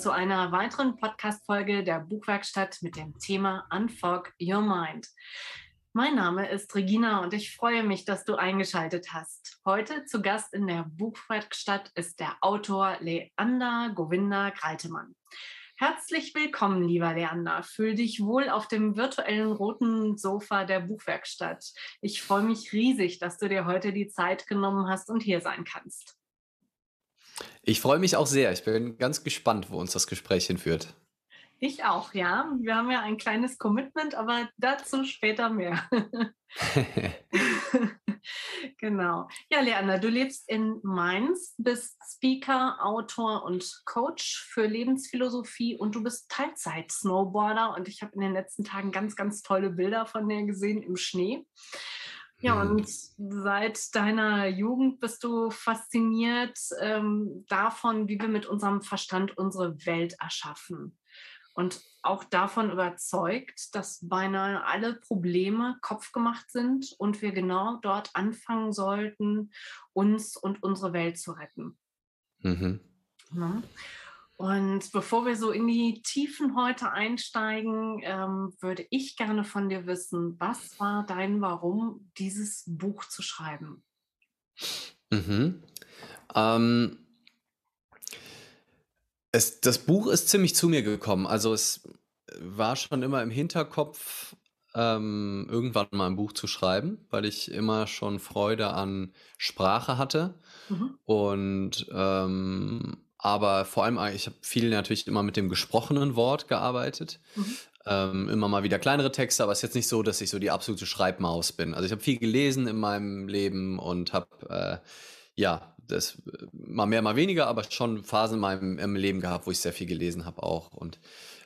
zu einer weiteren Podcast-Folge der Buchwerkstatt mit dem Thema Unfog Your Mind. Mein Name ist Regina und ich freue mich, dass du eingeschaltet hast. Heute zu Gast in der Buchwerkstatt ist der Autor Leander Govinda Greitemann. Herzlich willkommen, lieber Leander. Fühl dich wohl auf dem virtuellen roten Sofa der Buchwerkstatt. Ich freue mich riesig, dass du dir heute die Zeit genommen hast und hier sein kannst. Ich freue mich auch sehr. Ich bin ganz gespannt, wo uns das Gespräch hinführt. Ich auch, ja. Wir haben ja ein kleines Commitment, aber dazu später mehr. genau. Ja, Leander, du lebst in Mainz, bist Speaker, Autor und Coach für Lebensphilosophie und du bist Teilzeit-Snowboarder und ich habe in den letzten Tagen ganz, ganz tolle Bilder von dir gesehen im Schnee. Ja, hm. und seit deiner Jugend bist du fasziniert ähm, davon, wie wir mit unserem Verstand unsere Welt erschaffen. Und auch davon überzeugt, dass beinahe alle Probleme kopfgemacht sind und wir genau dort anfangen sollten, uns und unsere Welt zu retten. Mhm. Ja. Und bevor wir so in die Tiefen heute einsteigen, ähm, würde ich gerne von dir wissen, was war dein Warum, dieses Buch zu schreiben? Mhm. Ähm, es, das Buch ist ziemlich zu mir gekommen. Also es war schon immer im Hinterkopf, ähm, irgendwann mal ein Buch zu schreiben, weil ich immer schon Freude an Sprache hatte. Mhm. Und ähm, aber vor allem, ich habe viel natürlich immer mit dem gesprochenen Wort gearbeitet. Mhm. Ähm, immer mal wieder kleinere Texte, aber es ist jetzt nicht so, dass ich so die absolute Schreibmaus bin. Also ich habe viel gelesen in meinem Leben und habe äh, ja das mal mehr, mal weniger, aber schon Phasen in meinem im Leben gehabt, wo ich sehr viel gelesen habe auch und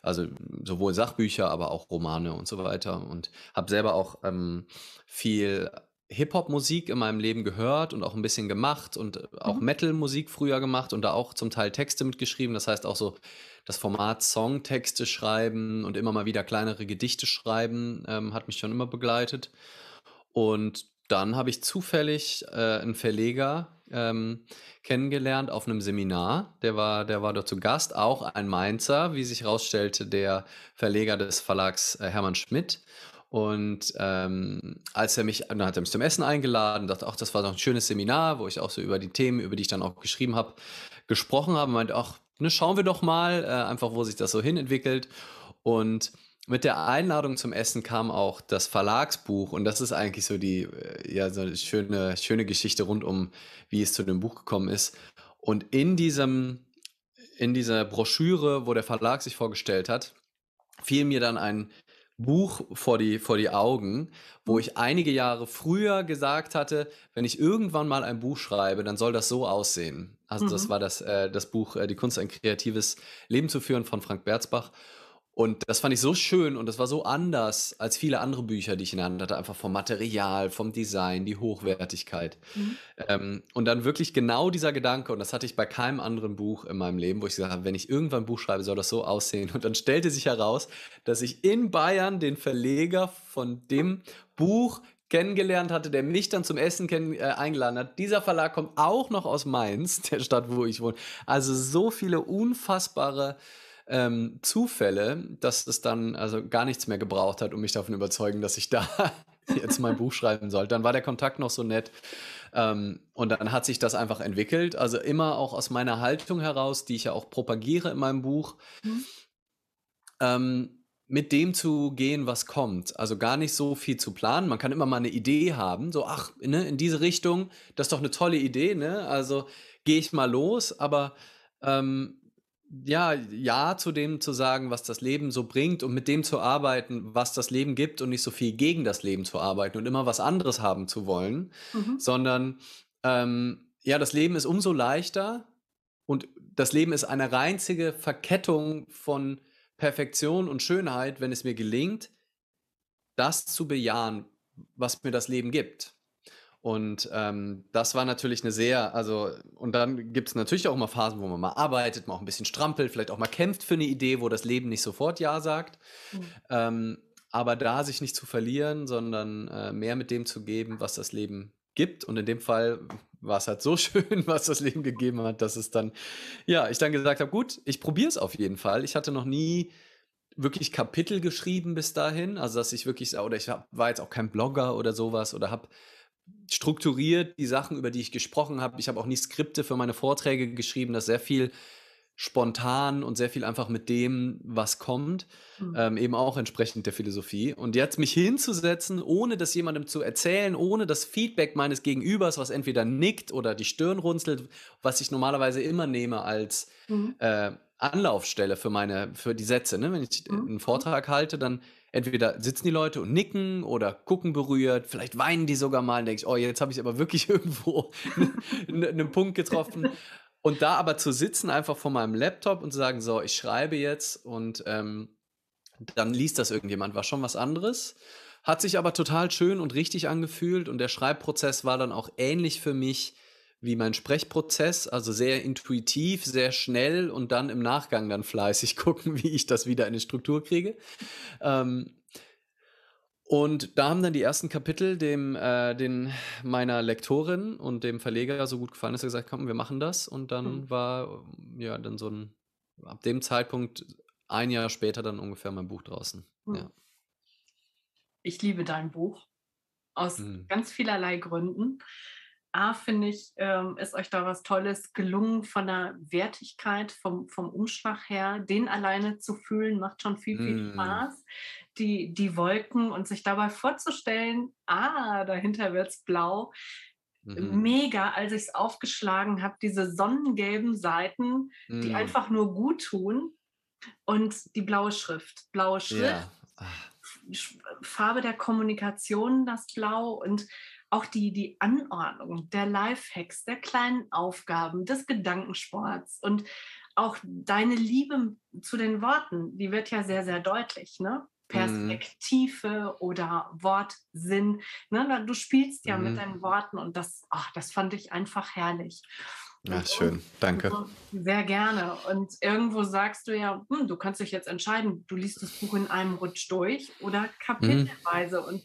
also sowohl Sachbücher, aber auch Romane und so weiter und habe selber auch ähm, viel Hip-Hop-Musik in meinem Leben gehört und auch ein bisschen gemacht und auch mhm. Metal-Musik früher gemacht und da auch zum Teil Texte mitgeschrieben. Das heißt auch so das Format Songtexte schreiben und immer mal wieder kleinere Gedichte schreiben ähm, hat mich schon immer begleitet. Und dann habe ich zufällig äh, einen Verleger ähm, kennengelernt auf einem Seminar. Der war, der war dort zu Gast, auch ein Mainzer, wie sich herausstellte, der Verleger des Verlags äh, Hermann Schmidt. Und ähm, als er mich, dann hat er mich zum Essen eingeladen, dachte, ach, das war doch ein schönes Seminar, wo ich auch so über die Themen, über die ich dann auch geschrieben habe, gesprochen habe. Meinte, ach, ne, schauen wir doch mal, äh, einfach, wo sich das so hin entwickelt. Und mit der Einladung zum Essen kam auch das Verlagsbuch und das ist eigentlich so die äh, ja so eine schöne schöne Geschichte rund um wie es zu dem Buch gekommen ist und in diesem in dieser Broschüre, wo der Verlag sich vorgestellt hat, fiel mir dann ein Buch vor die, vor die Augen, wo mhm. ich einige Jahre früher gesagt hatte, wenn ich irgendwann mal ein Buch schreibe, dann soll das so aussehen. Also mhm. das war das, äh, das Buch äh, Die Kunst, ein kreatives Leben zu führen von Frank Berzbach. Und das fand ich so schön und das war so anders als viele andere Bücher, die ich in der Hand hatte, einfach vom Material, vom Design, die Hochwertigkeit. Mhm. Ähm, und dann wirklich genau dieser Gedanke, und das hatte ich bei keinem anderen Buch in meinem Leben, wo ich gesagt habe, wenn ich irgendwann ein Buch schreibe, soll das so aussehen. Und dann stellte sich heraus, dass ich in Bayern den Verleger von dem Buch kennengelernt hatte, der mich dann zum Essen äh, eingeladen hat. Dieser Verlag kommt auch noch aus Mainz, der Stadt, wo ich wohne. Also so viele unfassbare ähm, Zufälle, dass es dann also gar nichts mehr gebraucht hat, um mich davon überzeugen, dass ich da jetzt mein Buch schreiben soll. Dann war der Kontakt noch so nett. Ähm, und dann hat sich das einfach entwickelt. Also immer auch aus meiner Haltung heraus, die ich ja auch propagiere in meinem Buch. Mhm. Ähm, mit dem zu gehen, was kommt. Also gar nicht so viel zu planen. Man kann immer mal eine Idee haben, so, ach, ne, in diese Richtung, das ist doch eine tolle Idee, ne? Also gehe ich mal los, aber ähm, ja, ja zu dem zu sagen, was das Leben so bringt und mit dem zu arbeiten, was das Leben gibt und nicht so viel gegen das Leben zu arbeiten und immer was anderes haben zu wollen, mhm. sondern ähm, ja, das Leben ist umso leichter und das Leben ist eine reinzige Verkettung von Perfektion und Schönheit, wenn es mir gelingt, das zu bejahen, was mir das Leben gibt. Und ähm, das war natürlich eine sehr, also, und dann gibt es natürlich auch immer Phasen, wo man mal arbeitet, mal auch ein bisschen strampelt, vielleicht auch mal kämpft für eine Idee, wo das Leben nicht sofort Ja sagt. Mhm. Ähm, aber da sich nicht zu verlieren, sondern äh, mehr mit dem zu geben, was das Leben gibt. Und in dem Fall war es halt so schön, was das Leben gegeben hat, dass es dann, ja, ich dann gesagt habe, gut, ich probiere es auf jeden Fall. Ich hatte noch nie wirklich Kapitel geschrieben bis dahin, also dass ich wirklich, oder ich hab, war jetzt auch kein Blogger oder sowas oder habe strukturiert die Sachen, über die ich gesprochen habe. Ich habe auch nie Skripte für meine Vorträge geschrieben, das sehr viel spontan und sehr viel einfach mit dem, was kommt, mhm. ähm, eben auch entsprechend der Philosophie. Und jetzt mich hinzusetzen, ohne das jemandem zu erzählen, ohne das Feedback meines Gegenübers, was entweder nickt oder die Stirn runzelt, was ich normalerweise immer nehme als mhm. äh, Anlaufstelle für meine, für die Sätze. Ne? Wenn ich mhm. einen Vortrag halte, dann entweder sitzen die Leute und nicken oder gucken berührt, vielleicht weinen die sogar mal und denke ich, oh, jetzt habe ich aber wirklich irgendwo einen Punkt getroffen. Und da aber zu sitzen, einfach vor meinem Laptop und zu sagen, so, ich schreibe jetzt und ähm, dann liest das irgendjemand, war schon was anderes. Hat sich aber total schön und richtig angefühlt und der Schreibprozess war dann auch ähnlich für mich wie mein Sprechprozess, also sehr intuitiv, sehr schnell und dann im Nachgang dann fleißig gucken, wie ich das wieder in die Struktur kriege. Ähm, und da haben dann die ersten Kapitel dem, äh, den, meiner Lektorin und dem Verleger so gut gefallen, dass er gesagt komm, wir machen das. Und dann mhm. war ja dann so ein, ab dem Zeitpunkt, ein Jahr später dann ungefähr mein Buch draußen. Mhm. Ja. Ich liebe dein Buch aus mhm. ganz vielerlei Gründen. A, finde ich, ähm, ist euch da was Tolles gelungen von der Wertigkeit, vom, vom Umschlag her. Den alleine zu fühlen, macht schon viel, viel mm. Spaß. Die, die Wolken und sich dabei vorzustellen, ah, dahinter wird es blau. Mhm. Mega, als ich es aufgeschlagen habe, diese sonnengelben Seiten, mm. die einfach nur gut tun. Und die blaue Schrift. Blaue Schrift, ja. Farbe der Kommunikation, das Blau und auch die, die Anordnung der Lifehacks, der kleinen Aufgaben, des Gedankensports und auch deine Liebe zu den Worten, die wird ja sehr, sehr deutlich. Ne? Mhm. Perspektive mhm. oder Wortsinn. Ne? Du spielst ja mhm. mit deinen Worten und das, ach, das fand ich einfach herrlich. Ja, schön, danke. Sehr gerne. Und irgendwo sagst du ja, hm, du kannst dich jetzt entscheiden, du liest das Buch in einem Rutsch durch oder mhm. kapitelweise. Mhm. Und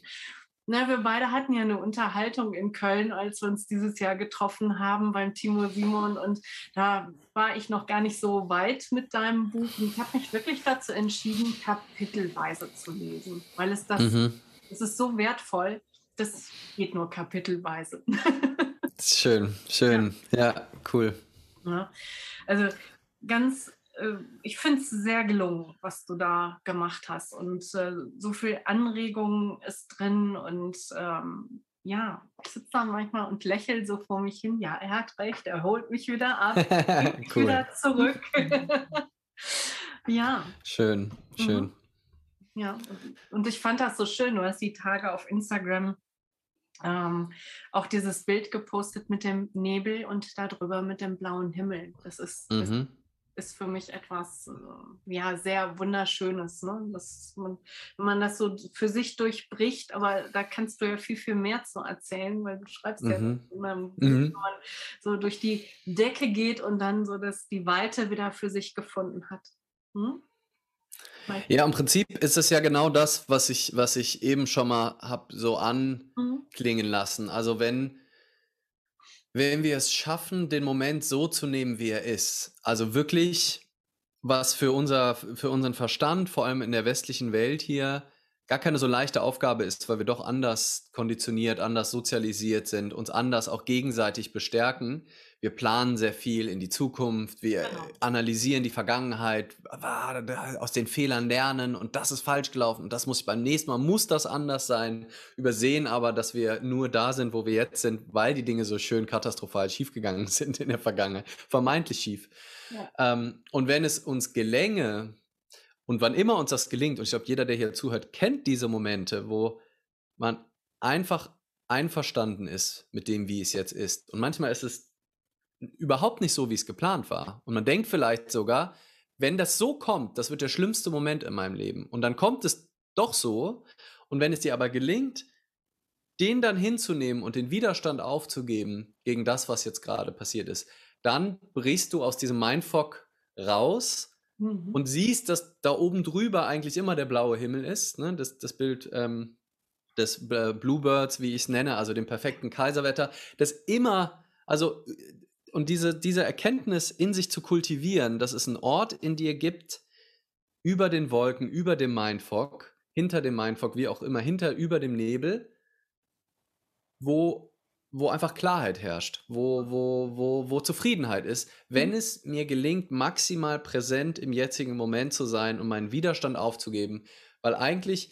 na, wir beide hatten ja eine Unterhaltung in Köln, als wir uns dieses Jahr getroffen haben beim Timo Simon. Und da war ich noch gar nicht so weit mit deinem Buch. Und ich habe mich wirklich dazu entschieden, kapitelweise zu lesen, weil es das, mhm. es ist so wertvoll. Das geht nur kapitelweise. schön, schön. Ja, ja cool. Ja, also ganz ich finde es sehr gelungen, was du da gemacht hast. Und äh, so viel Anregung ist drin. Und ähm, ja, ich sitze da manchmal und lächle so vor mich hin. Ja, er hat recht, er holt mich wieder ab, cool. wieder zurück. ja. Schön, schön. Mhm. Ja, und ich fand das so schön. Du hast die Tage auf Instagram ähm, auch dieses Bild gepostet mit dem Nebel und darüber mit dem blauen Himmel. Das ist, mhm. Das ist für mich etwas äh, ja sehr wunderschönes, ne? Dass man, wenn man das so für sich durchbricht, aber da kannst du ja viel viel mehr zu erzählen, weil du schreibst mhm. ja immer, mhm. wenn man so durch die Decke geht und dann so, dass die Weite wieder für sich gefunden hat. Hm? Ja, im Prinzip ist es ja genau das, was ich, was ich eben schon mal habe so mhm. anklingen lassen. Also wenn wenn wir es schaffen, den Moment so zu nehmen, wie er ist, also wirklich, was für, unser, für unseren Verstand, vor allem in der westlichen Welt hier, gar keine so leichte Aufgabe ist, weil wir doch anders konditioniert, anders sozialisiert sind, uns anders auch gegenseitig bestärken. Wir planen sehr viel in die Zukunft, wir genau. analysieren die Vergangenheit, aus den Fehlern lernen und das ist falsch gelaufen und das muss beim nächsten Mal muss das anders sein, übersehen aber, dass wir nur da sind, wo wir jetzt sind, weil die Dinge so schön katastrophal schiefgegangen sind in der Vergangenheit, vermeintlich schief. Ja. Ähm, und wenn es uns gelänge, und wann immer uns das gelingt, und ich glaube, jeder, der hier zuhört, kennt diese Momente, wo man einfach einverstanden ist mit dem, wie es jetzt ist. Und manchmal ist es überhaupt nicht so, wie es geplant war. Und man denkt vielleicht sogar, wenn das so kommt, das wird der schlimmste Moment in meinem Leben. Und dann kommt es doch so. Und wenn es dir aber gelingt, den dann hinzunehmen und den Widerstand aufzugeben gegen das, was jetzt gerade passiert ist, dann brichst du aus diesem Mindfuck raus Mhm. Und siehst, dass da oben drüber eigentlich immer der blaue Himmel ist. Ne? Das, das Bild ähm, des Bluebirds, wie ich es nenne, also dem perfekten Kaiserwetter, das immer Also, und diese, diese Erkenntnis in sich zu kultivieren, dass es einen Ort in dir gibt, über den Wolken, über dem Mindfog, hinter dem Mindfog, wie auch immer, hinter, über dem Nebel, wo, wo einfach Klarheit herrscht, wo, wo, wo, wo Zufriedenheit ist, wenn mhm. es mir gelingt, maximal präsent im jetzigen Moment zu sein und meinen Widerstand aufzugeben, weil eigentlich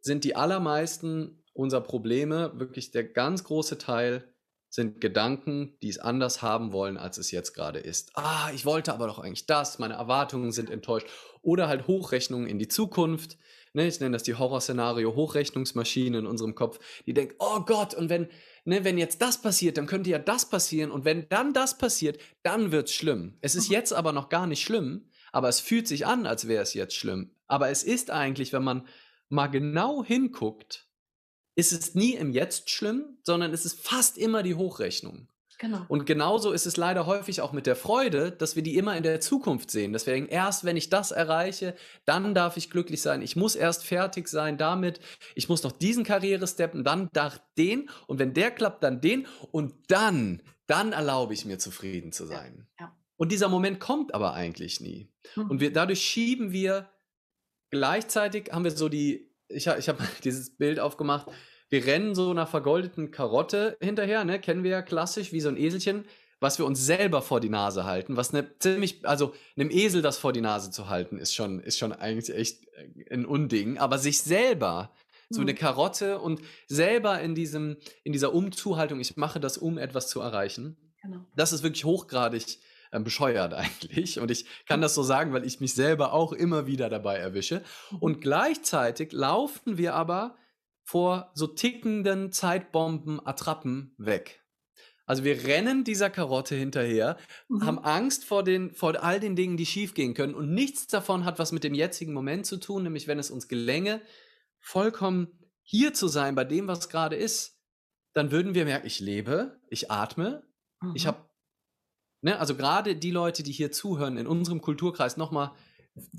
sind die allermeisten unserer Probleme, wirklich der ganz große Teil, sind Gedanken, die es anders haben wollen, als es jetzt gerade ist. Ah, ich wollte aber doch eigentlich das, meine Erwartungen sind enttäuscht. Oder halt Hochrechnungen in die Zukunft. Ne, ich nenne das die Horrorszenario Hochrechnungsmaschine in unserem Kopf, die denkt, oh Gott, und wenn, ne, wenn jetzt das passiert, dann könnte ja das passieren. Und wenn dann das passiert, dann wird es schlimm. Es ist mhm. jetzt aber noch gar nicht schlimm, aber es fühlt sich an, als wäre es jetzt schlimm. Aber es ist eigentlich, wenn man mal genau hinguckt, ist es nie im Jetzt schlimm, sondern es ist fast immer die Hochrechnung. Genau. Und genauso ist es leider häufig auch mit der Freude, dass wir die immer in der Zukunft sehen. Dass wir denken, erst wenn ich das erreiche, dann darf ich glücklich sein. Ich muss erst fertig sein damit. Ich muss noch diesen Karrieresteppen, dann darf den. Und wenn der klappt, dann den. Und dann, dann erlaube ich mir zufrieden zu sein. Ja. Ja. Und dieser Moment kommt aber eigentlich nie. Mhm. Und wir, dadurch schieben wir gleichzeitig, haben wir so die ich, ich habe dieses Bild aufgemacht. Wir rennen so einer vergoldeten Karotte hinterher, ne? Kennen wir ja klassisch, wie so ein Eselchen, was wir uns selber vor die Nase halten. Was eine ziemlich, also einem Esel das vor die Nase zu halten, ist schon, ist schon eigentlich echt äh, ein Unding. Aber sich selber so eine mhm. Karotte und selber in diesem, in dieser Umzuhaltung, ich mache das, um etwas zu erreichen. Genau. Das ist wirklich hochgradig äh, bescheuert eigentlich. Und ich kann das so sagen, weil ich mich selber auch immer wieder dabei erwische. Mhm. Und gleichzeitig laufen wir aber vor so tickenden Zeitbomben, Attrappen weg. Also wir rennen dieser Karotte hinterher, mhm. haben Angst vor, den, vor all den Dingen, die schiefgehen können. Und nichts davon hat was mit dem jetzigen Moment zu tun, nämlich wenn es uns gelänge, vollkommen hier zu sein bei dem, was gerade ist, dann würden wir merken, ich lebe, ich atme, mhm. ich habe Ne? Also gerade die Leute, die hier zuhören, in unserem Kulturkreis nochmal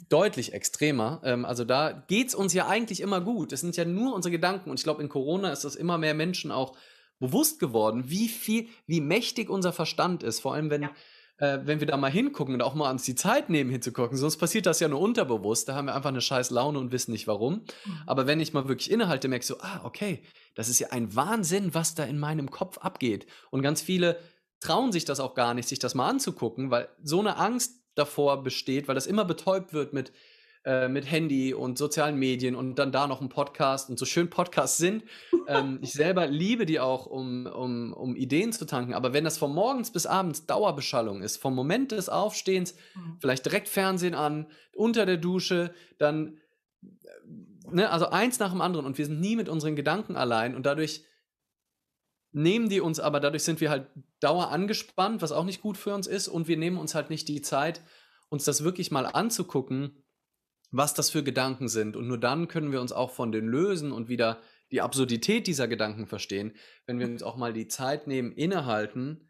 deutlich extremer. Ähm, also da geht es uns ja eigentlich immer gut. Es sind ja nur unsere Gedanken. Und ich glaube, in Corona ist das immer mehr Menschen auch bewusst geworden, wie viel, wie mächtig unser Verstand ist. Vor allem, wenn, ja. äh, wenn wir da mal hingucken und auch mal uns die Zeit nehmen hinzugucken. Sonst passiert das ja nur unterbewusst. Da haben wir einfach eine scheiß Laune und wissen nicht warum. Mhm. Aber wenn ich mal wirklich innehalte, merke ich so, ah, okay, das ist ja ein Wahnsinn, was da in meinem Kopf abgeht. Und ganz viele trauen sich das auch gar nicht, sich das mal anzugucken, weil so eine Angst davor besteht, weil das immer betäubt wird mit, äh, mit Handy und sozialen Medien und dann da noch ein Podcast und so schön Podcasts sind. ähm, ich selber liebe die auch, um, um, um Ideen zu tanken, aber wenn das von morgens bis abends Dauerbeschallung ist, vom Moment des Aufstehens, mhm. vielleicht direkt Fernsehen an, unter der Dusche, dann, äh, ne, also eins nach dem anderen und wir sind nie mit unseren Gedanken allein und dadurch nehmen die uns aber, dadurch sind wir halt dauer angespannt, was auch nicht gut für uns ist, und wir nehmen uns halt nicht die Zeit, uns das wirklich mal anzugucken, was das für Gedanken sind. Und nur dann können wir uns auch von denen lösen und wieder die Absurdität dieser Gedanken verstehen, wenn wir uns auch mal die Zeit nehmen, innehalten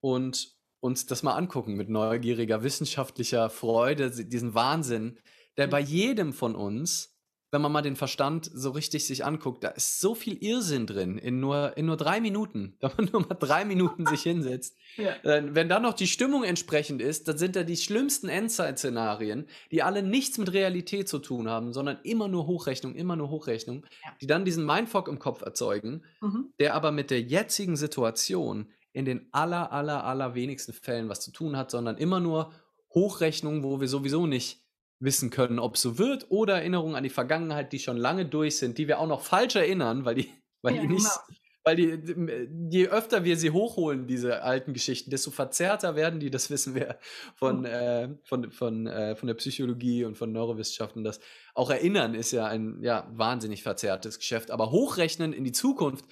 und uns das mal angucken mit neugieriger wissenschaftlicher Freude, diesen Wahnsinn, der bei jedem von uns wenn man mal den Verstand so richtig sich anguckt, da ist so viel Irrsinn drin in nur, in nur drei Minuten. Wenn man nur mal drei Minuten sich hinsetzt. Ja. Wenn dann noch die Stimmung entsprechend ist, dann sind da die schlimmsten Endzeit-Szenarien, die alle nichts mit Realität zu tun haben, sondern immer nur Hochrechnung, immer nur Hochrechnung, ja. die dann diesen Mindfuck im Kopf erzeugen, mhm. der aber mit der jetzigen Situation in den aller, aller, aller wenigsten Fällen was zu tun hat, sondern immer nur Hochrechnung, wo wir sowieso nicht wissen können, ob es so wird, oder Erinnerungen an die Vergangenheit, die schon lange durch sind, die wir auch noch falsch erinnern, weil die, weil ja, die nicht, genau. weil die, je öfter wir sie hochholen, diese alten Geschichten, desto verzerrter werden die, das wissen wir von, mhm. äh, von, von, äh, von der Psychologie und von Neurowissenschaften. Das auch Erinnern ist ja ein ja, wahnsinnig verzerrtes Geschäft, aber hochrechnen in die Zukunft,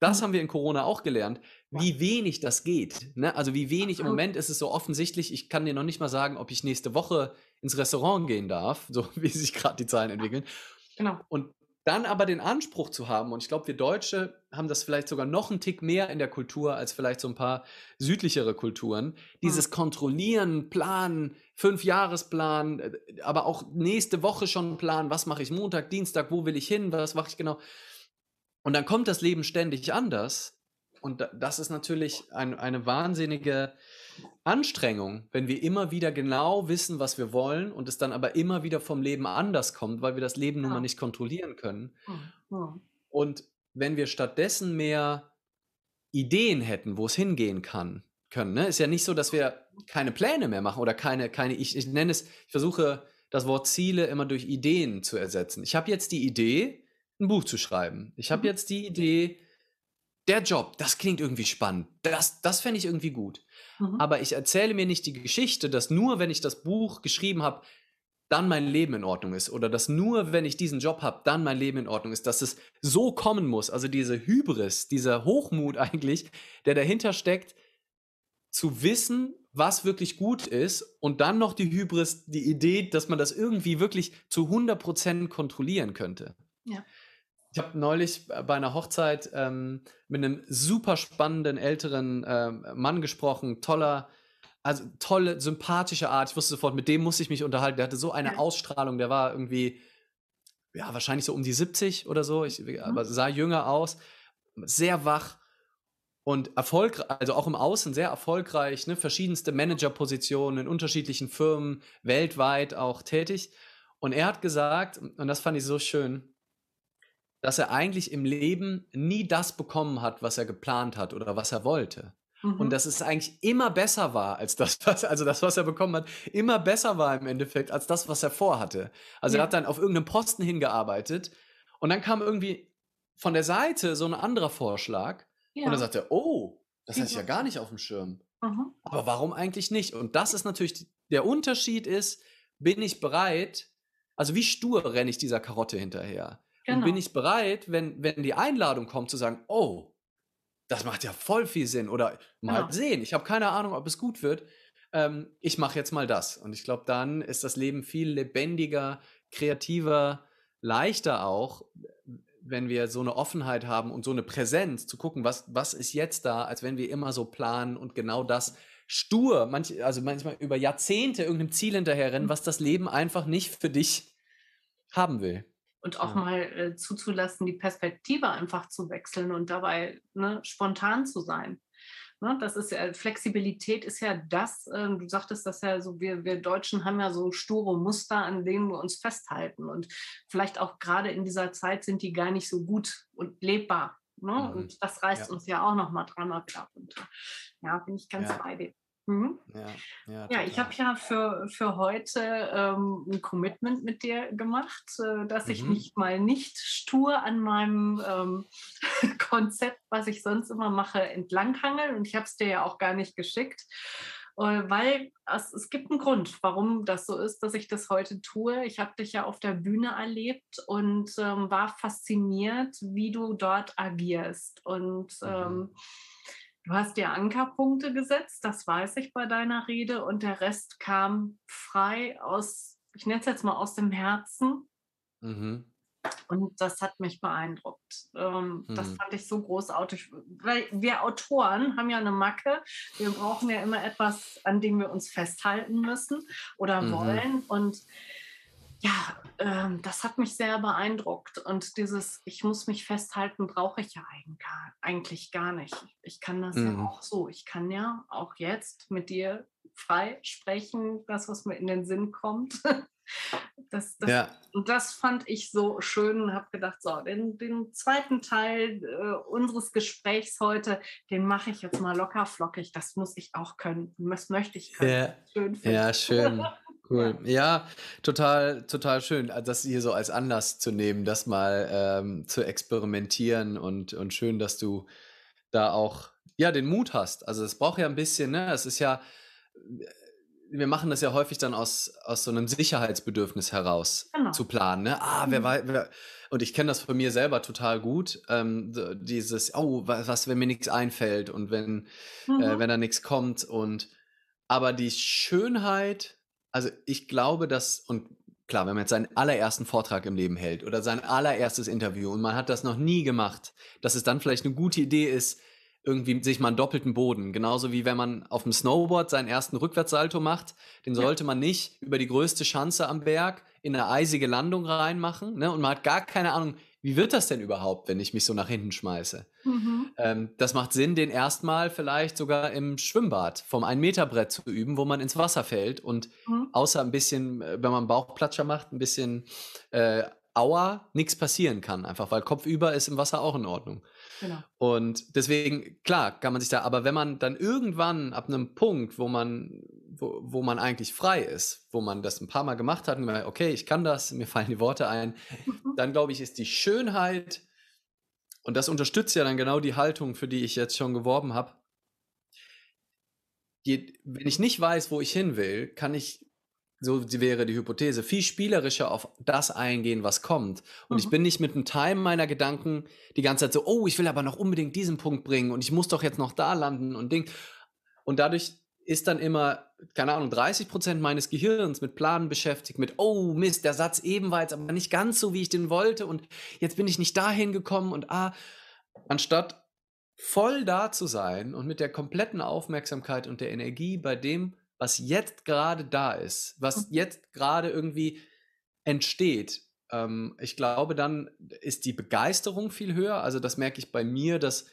das mhm. haben wir in Corona auch gelernt, wie wenig das geht. Ne? Also wie wenig, im Moment ist es so offensichtlich, ich kann dir noch nicht mal sagen, ob ich nächste Woche ins Restaurant gehen darf, so wie sich gerade die Zahlen entwickeln. Genau. Und dann aber den Anspruch zu haben, und ich glaube, wir Deutsche haben das vielleicht sogar noch einen Tick mehr in der Kultur als vielleicht so ein paar südlichere Kulturen, dieses mhm. Kontrollieren, Planen, Fünfjahresplan, äh, aber auch nächste Woche schon planen, was mache ich Montag, Dienstag, wo will ich hin, was mache ich genau. Und dann kommt das Leben ständig anders Und das ist natürlich ein, eine wahnsinnige Anstrengung, wenn wir immer wieder genau wissen, was wir wollen und es dann aber immer wieder vom Leben anders kommt, weil wir das Leben nun mal nicht kontrollieren können. Und wenn wir stattdessen mehr Ideen hätten, wo es hingehen kann, können, ne? ist ja nicht so, dass wir keine Pläne mehr machen oder keine, keine ich, ich nenne es, ich versuche das Wort Ziele immer durch Ideen zu ersetzen. Ich habe jetzt die Idee, ein Buch zu schreiben. Ich habe mhm. jetzt die Idee, der Job, das klingt irgendwie spannend. Das, das fände ich irgendwie gut. Mhm. Aber ich erzähle mir nicht die Geschichte, dass nur, wenn ich das Buch geschrieben habe, dann mein Leben in Ordnung ist. Oder dass nur, wenn ich diesen Job habe, dann mein Leben in Ordnung ist. Dass es so kommen muss. Also diese Hybris, dieser Hochmut eigentlich, der dahinter steckt, zu wissen, was wirklich gut ist und dann noch die Hybris, die Idee, dass man das irgendwie wirklich zu 100% kontrollieren könnte. Ja. Ich habe neulich bei einer Hochzeit ähm, mit einem super spannenden älteren ähm, Mann gesprochen, toller, also tolle, sympathische Art. Ich wusste sofort, mit dem muss ich mich unterhalten. Der hatte so eine. Ausstrahlung, der war irgendwie, ja, wahrscheinlich so um die 70 oder so, ich, mhm. aber sah jünger aus, sehr wach und erfolgreich, also auch im Außen sehr erfolgreich, ne, verschiedenste Managerpositionen in unterschiedlichen Firmen, weltweit auch tätig. Und er hat gesagt, und das fand ich so schön, dass er eigentlich im Leben nie das bekommen hat, was er geplant hat oder was er wollte. Mhm. Und dass es eigentlich immer besser war als das, was, also das, was er bekommen hat, immer besser war im Endeffekt als das, was er vorhatte. Also ja. er hat dann auf irgendeinem Posten hingearbeitet und dann kam irgendwie von der Seite so ein anderer Vorschlag ja. und dann sagte er, oh, das heißt ja gar nicht auf dem Schirm. Mhm. Aber warum eigentlich nicht? Und das ist natürlich, der Unterschied ist, bin ich bereit, also wie stur renne ich dieser Karotte hinterher? Genau. Und bin ich bereit, wenn, wenn die Einladung kommt, zu sagen, oh, das macht ja voll viel Sinn. Oder mal genau. sehen, ich habe keine Ahnung, ob es gut wird. Ähm, ich mache jetzt mal das. Und ich glaube, dann ist das Leben viel lebendiger, kreativer, leichter auch, wenn wir so eine Offenheit haben und so eine Präsenz zu gucken, was, was ist jetzt da, als wenn wir immer so planen und genau das stur, manch, also manchmal über Jahrzehnte irgendeinem Ziel hinterherrennen, mhm. was das Leben einfach nicht für dich haben will und auch ja. mal äh, zuzulassen, die Perspektive einfach zu wechseln und dabei ne, spontan zu sein. Ne, das ist ja, Flexibilität ist ja das, äh, du sagtest das ja so, wir, wir Deutschen haben ja so sture Muster, an denen wir uns festhalten. Und vielleicht auch gerade in dieser Zeit sind die gar nicht so gut und lebbar. Ne? Mhm. Und das reißt ja. uns ja auch nochmal dreimal ab. Und ja, bin ich ganz ja. bei dir. Mhm. Ja, ja, ja, ich habe ja für, für heute ähm, ein Commitment mit dir gemacht, äh, dass mhm. ich mich mal nicht stur an meinem ähm, Konzept, was ich sonst immer mache, entlanghangel. Und ich habe es dir ja auch gar nicht geschickt, äh, weil es, es gibt einen Grund, warum das so ist, dass ich das heute tue. Ich habe dich ja auf der Bühne erlebt und ähm, war fasziniert, wie du dort agierst. Und mhm ähm, Du hast dir Ankerpunkte gesetzt, das weiß ich bei deiner Rede, und der Rest kam frei aus, ich nenne es jetzt mal aus dem Herzen. Mhm. Und das hat mich beeindruckt. Ähm, mhm. Das fand ich so großartig. Weil wir Autoren haben ja eine Macke. Wir brauchen ja immer etwas, an dem wir uns festhalten müssen oder mhm. wollen. Und ja, ähm, das hat mich sehr beeindruckt. Und dieses, ich muss mich festhalten, brauche ich ja eigentlich gar nicht. Ich kann das mhm. ja auch so. Ich kann ja auch jetzt mit dir frei sprechen, das, was mir in den Sinn kommt. Das, das, ja. Und das fand ich so schön und habe gedacht, so, den, den zweiten Teil äh, unseres Gesprächs heute, den mache ich jetzt mal locker flockig. Das muss ich auch können. Das möchte ich können. Ja, schön. Ja, schön. Cool. Ja, total, total schön, äh, das hier so als Anlass zu nehmen, das mal ähm, zu experimentieren und, und schön, dass du da auch ja den Mut hast. Also es braucht ja ein bisschen, ne? Es ist ja, wir machen das ja häufig dann aus, aus so einem Sicherheitsbedürfnis heraus genau. zu planen. Ne? Ah, wer mhm. weiß, wer, und ich kenne das von mir selber total gut. Ähm, dieses, oh, was, was, wenn mir nichts einfällt und wenn, äh, mhm. äh, wenn da nichts kommt und aber die Schönheit also ich glaube, dass, und klar, wenn man jetzt seinen allerersten Vortrag im Leben hält oder sein allererstes Interview und man hat das noch nie gemacht, dass es dann vielleicht eine gute Idee ist, irgendwie sich mal einen doppelten Boden. Genauso wie wenn man auf dem Snowboard seinen ersten Rückwärtssalto macht, den sollte man nicht über die größte Schanze am Berg in eine eisige Landung reinmachen. Ne? Und man hat gar keine Ahnung, wie wird das denn überhaupt, wenn ich mich so nach hinten schmeiße? Mhm. Ähm, das macht Sinn, den erstmal vielleicht sogar im Schwimmbad vom 1-Meter-Brett zu üben, wo man ins Wasser fällt und mhm. außer ein bisschen, äh, wenn man Bauchplatscher macht, ein bisschen äh, Aua, nichts passieren kann. Einfach weil kopfüber ist im Wasser auch in Ordnung. Genau. Und deswegen, klar, kann man sich da, aber wenn man dann irgendwann ab einem Punkt, wo man, wo, wo man eigentlich frei ist, wo man das ein paar Mal gemacht hat und man, okay, ich kann das, mir fallen die Worte ein, mhm. dann glaube ich, ist die Schönheit, und das unterstützt ja dann genau die Haltung, für die ich jetzt schon geworben habe. Wenn ich nicht weiß, wo ich hin will, kann ich so wäre die Hypothese, viel spielerischer auf das eingehen, was kommt. Und mhm. ich bin nicht mit dem Time meiner Gedanken die ganze Zeit so, oh, ich will aber noch unbedingt diesen Punkt bringen und ich muss doch jetzt noch da landen und Ding. Und dadurch ist dann immer, keine Ahnung, 30 Prozent meines Gehirns mit Planen beschäftigt, mit, oh Mist, der Satz eben war jetzt aber nicht ganz so, wie ich den wollte und jetzt bin ich nicht dahin gekommen und ah, anstatt voll da zu sein und mit der kompletten Aufmerksamkeit und der Energie bei dem was jetzt gerade da ist, was mhm. jetzt gerade irgendwie entsteht, ähm, ich glaube, dann ist die Begeisterung viel höher. Also das merke ich bei mir, dass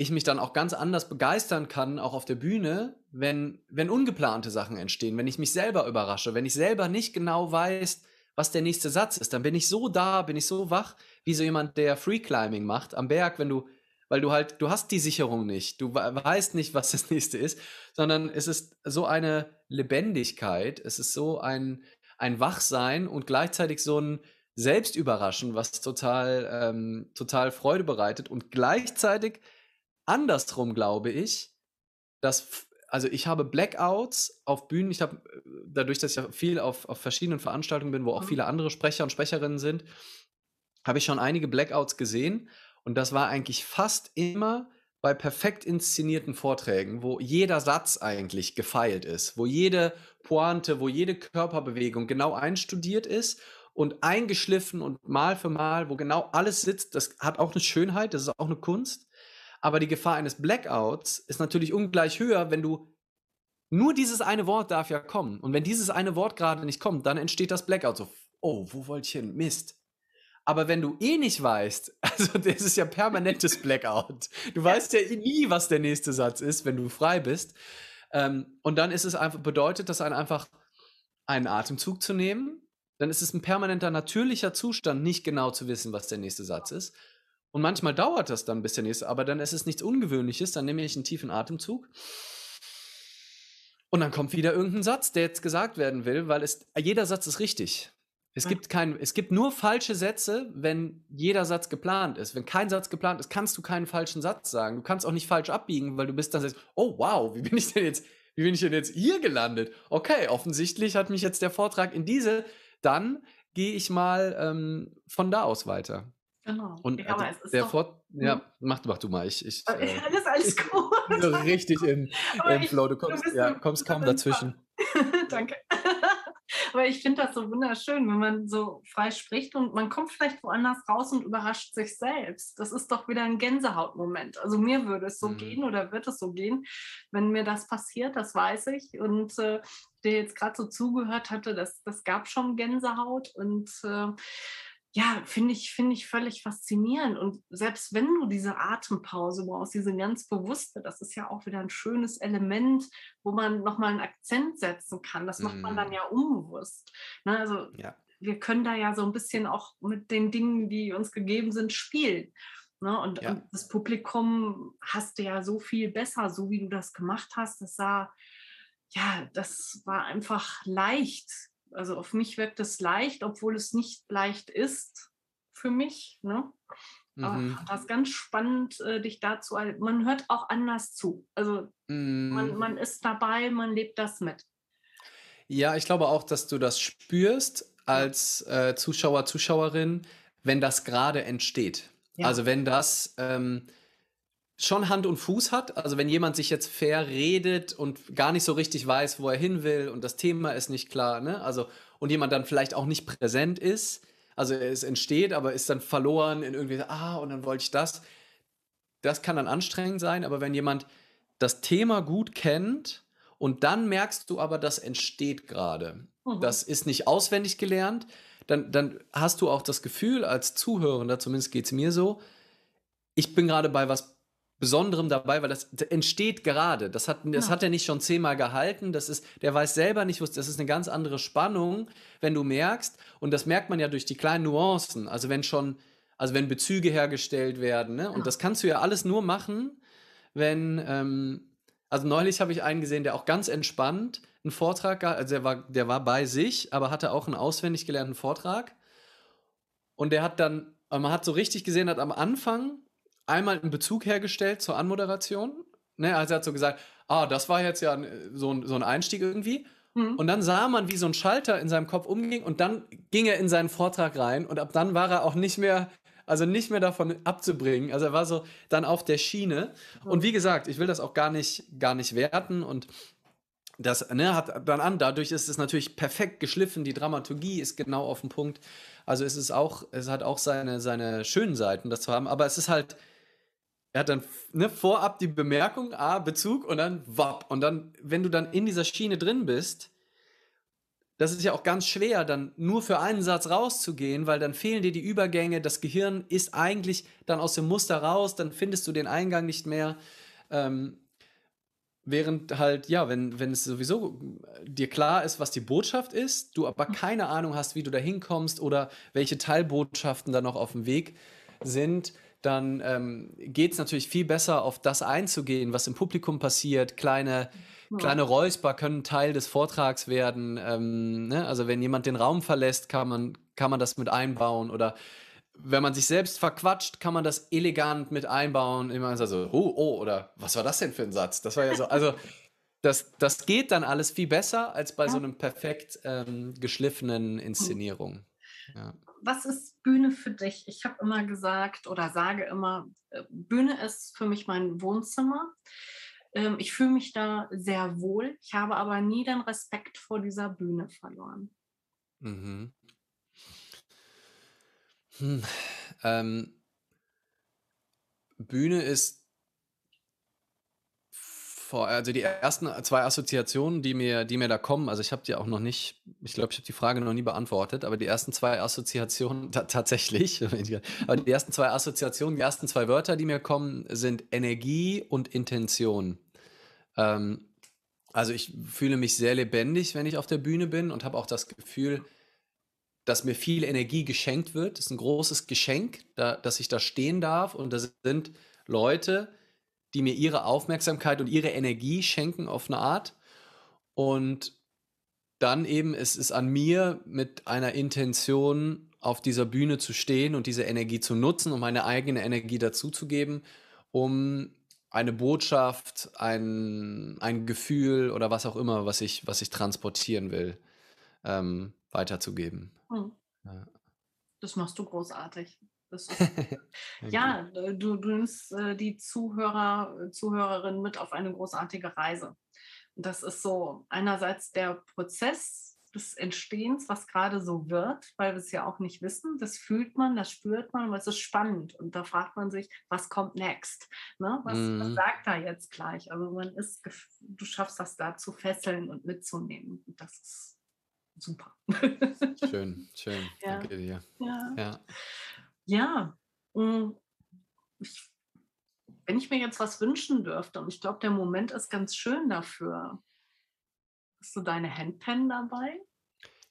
ich mich dann auch ganz anders begeistern kann, auch auf der Bühne, wenn, wenn ungeplante Sachen entstehen, wenn ich mich selber überrasche, wenn ich selber nicht genau weiß, was der nächste Satz ist, dann bin ich so da, bin ich so wach, wie so jemand, der Freeclimbing macht am Berg, wenn du weil du halt, du hast die Sicherung nicht, du weißt nicht, was das nächste ist, sondern es ist so eine Lebendigkeit, es ist so ein, ein Wachsein und gleichzeitig so ein Selbstüberraschen, was total, ähm, total Freude bereitet und gleichzeitig andersrum glaube ich, dass also ich habe Blackouts auf Bühnen, ich habe dadurch, dass ich ja viel auf, auf verschiedenen Veranstaltungen bin, wo auch mhm. viele andere Sprecher und Sprecherinnen sind, habe ich schon einige Blackouts gesehen und das war eigentlich fast immer bei perfekt inszenierten Vorträgen, wo jeder Satz eigentlich gefeilt ist, wo jede Pointe, wo jede Körperbewegung genau einstudiert ist und eingeschliffen und Mal für Mal, wo genau alles sitzt. Das hat auch eine Schönheit, das ist auch eine Kunst. Aber die Gefahr eines Blackouts ist natürlich ungleich höher, wenn du nur dieses eine Wort darf ja kommen. Und wenn dieses eine Wort gerade nicht kommt, dann entsteht das Blackout. So, oh, wo wollte ich hin? Mist. Aber wenn du eh nicht weißt, also das ist ja permanentes Blackout. Du weißt ja nie, was der nächste Satz ist, wenn du frei bist. Ähm, und dann ist es einfach, bedeutet das einfach, einen Atemzug zu nehmen. Dann ist es ein permanenter natürlicher Zustand, nicht genau zu wissen, was der nächste Satz ist. Und manchmal dauert das dann, bis der nächste, aber dann ist es nichts Ungewöhnliches. Dann nehme ich einen tiefen Atemzug. Und dann kommt wieder irgendein Satz, der jetzt gesagt werden will, weil es, jeder Satz ist richtig. Es gibt, kein, es gibt nur falsche Sätze, wenn jeder Satz geplant ist. Wenn kein Satz geplant ist, kannst du keinen falschen Satz sagen. Du kannst auch nicht falsch abbiegen, weil du bist dann sagst, oh wow, wie bin ich denn jetzt, wie bin ich denn jetzt hier gelandet? Okay, offensichtlich hat mich jetzt der Vortrag in diese, dann gehe ich mal ähm, von da aus weiter. Genau. Und ja, also der Fort ja, hm? mach, mach du mal. Ich, ich, äh, alles, alles gut. richtig im, im Flow. Du kommst, du ja, kommst kaum dazwischen. Danke. Aber ich finde das so wunderschön, wenn man so frei spricht und man kommt vielleicht woanders raus und überrascht sich selbst. Das ist doch wieder ein Gänsehautmoment. Also mir würde es so mhm. gehen oder wird es so gehen, wenn mir das passiert, das weiß ich. Und äh, der jetzt gerade so zugehört hatte, das, das gab schon Gänsehaut und äh, ja, finde ich, finde ich völlig faszinierend. Und selbst wenn du diese Atempause brauchst, diese ganz bewusste, das ist ja auch wieder ein schönes Element, wo man nochmal einen Akzent setzen kann. Das macht man dann mm. ja unbewusst. Ne? Also ja. wir können da ja so ein bisschen auch mit den Dingen, die uns gegeben sind, spielen. Ne? Und, ja. und das Publikum hast du ja so viel besser, so wie du das gemacht hast. Das sah, ja, das war einfach leicht also auf mich wirkt es leicht, obwohl es nicht leicht ist für mich. Ne? Aber mhm. das ist ganz spannend, äh, dich dazu. Man hört auch anders zu. Also mhm. man, man ist dabei, man lebt das mit. Ja, ich glaube auch, dass du das spürst als äh, Zuschauer, Zuschauerin, wenn das gerade entsteht. Ja. Also wenn das ähm, schon Hand und Fuß hat. Also wenn jemand sich jetzt fair redet und gar nicht so richtig weiß, wo er hin will und das Thema ist nicht klar, ne? Also und jemand dann vielleicht auch nicht präsent ist, also es entsteht, aber ist dann verloren in irgendwie, ah, und dann wollte ich das. Das kann dann anstrengend sein, aber wenn jemand das Thema gut kennt und dann merkst du aber, das entsteht gerade. Mhm. Das ist nicht auswendig gelernt, dann, dann hast du auch das Gefühl als Zuhörender, zumindest geht es mir so, ich bin gerade bei was Besonderem dabei, weil das entsteht gerade. Das hat, das ja. hat er nicht schon zehnmal gehalten. Das ist, der weiß selber nicht, das ist eine ganz andere Spannung, wenn du merkst, und das merkt man ja durch die kleinen Nuancen. Also wenn schon, also wenn Bezüge hergestellt werden, ne? Und ja. das kannst du ja alles nur machen, wenn, ähm, also neulich habe ich einen gesehen, der auch ganz entspannt einen Vortrag, also der war, der war bei sich, aber hatte auch einen auswendig gelernten Vortrag. Und der hat dann, man hat so richtig gesehen, hat am Anfang einmal einen Bezug hergestellt zur Anmoderation. Ne? Also er hat so gesagt, ah, das war jetzt ja so ein, so ein Einstieg irgendwie. Mhm. Und dann sah man, wie so ein Schalter in seinem Kopf umging und dann ging er in seinen Vortrag rein und ab dann war er auch nicht mehr, also nicht mehr davon abzubringen. Also er war so dann auf der Schiene. Mhm. Und wie gesagt, ich will das auch gar nicht, gar nicht werten und das ne, hat dann an, dadurch ist es natürlich perfekt geschliffen, die Dramaturgie ist genau auf den Punkt. Also es ist auch, es hat auch seine, seine schönen Seiten, das zu haben, aber es ist halt, er hat dann ne, vorab die Bemerkung, ah, Bezug und dann wapp. Und dann, wenn du dann in dieser Schiene drin bist, das ist ja auch ganz schwer, dann nur für einen Satz rauszugehen, weil dann fehlen dir die Übergänge, das Gehirn ist eigentlich dann aus dem Muster raus, dann findest du den Eingang nicht mehr. Ähm, während halt, ja, wenn, wenn es sowieso dir klar ist, was die Botschaft ist, du aber keine Ahnung hast, wie du da hinkommst oder welche Teilbotschaften da noch auf dem Weg sind, dann ähm, geht es natürlich viel besser, auf das einzugehen, was im Publikum passiert. Kleine, ja. kleine Räusper können Teil des Vortrags werden. Ähm, ne? Also wenn jemand den Raum verlässt, kann man, kann man das mit einbauen. Oder wenn man sich selbst verquatscht, kann man das elegant mit einbauen. Immer so, oh, oh, oder was war das denn für ein Satz? Das war ja so, also das, das geht dann alles viel besser als bei ja. so einem perfekt ähm, geschliffenen Inszenierung. Ja was ist Bühne für dich? Ich habe immer gesagt oder sage immer, äh, Bühne ist für mich mein Wohnzimmer. Ähm, ich fühle mich da sehr wohl. Ich habe aber nie den Respekt vor dieser Bühne verloren. Mhm. Hm. Ähm, Bühne ist vor, also die ersten zwei Assoziationen, die mir, die mir da kommen, also ich habe die auch noch nicht, ich glaube, ich habe die Frage noch nie beantwortet, aber die ersten zwei Assoziationen, tatsächlich, aber die ersten zwei Assoziationen, die ersten zwei Wörter, die mir kommen, sind Energie und Intention. Ähm, also ich fühle mich sehr lebendig, wenn ich auf der Bühne bin und habe auch das Gefühl, dass mir viel Energie geschenkt wird. Das ist ein großes Geschenk, da, dass ich da stehen darf und das sind Leute, die mir ihre Aufmerksamkeit und ihre Energie schenken auf eine Art. Und dann eben es ist an mir mit einer Intention auf dieser Bühne zu stehen und diese Energie zu nutzen, um meine eigene Energie dazuzugeben, um eine Botschaft, ein, ein Gefühl oder was auch immer, was ich, was ich transportieren will, ähm, weiterzugeben. Hm. Ja. Das machst du großartig. Ist, ja, du, du nimmst äh, die Zuhörer, Zuhörerinnen mit auf eine großartige Reise. Und das ist so einerseits der Prozess des Entstehens, was gerade so wird, weil wir es ja auch nicht wissen. Das fühlt man, das spürt man, aber es ist spannend. Und da fragt man sich, was kommt next? Ne? Was, mhm. was sagt er jetzt gleich? Also man ist, du schaffst das da zu fesseln und mitzunehmen. Und das ist super. Schön, schön. Ja. Danke dir. Ja. ja. Ja, ich, wenn ich mir jetzt was wünschen dürfte, und ich glaube, der Moment ist ganz schön dafür. Hast du deine Handpen dabei?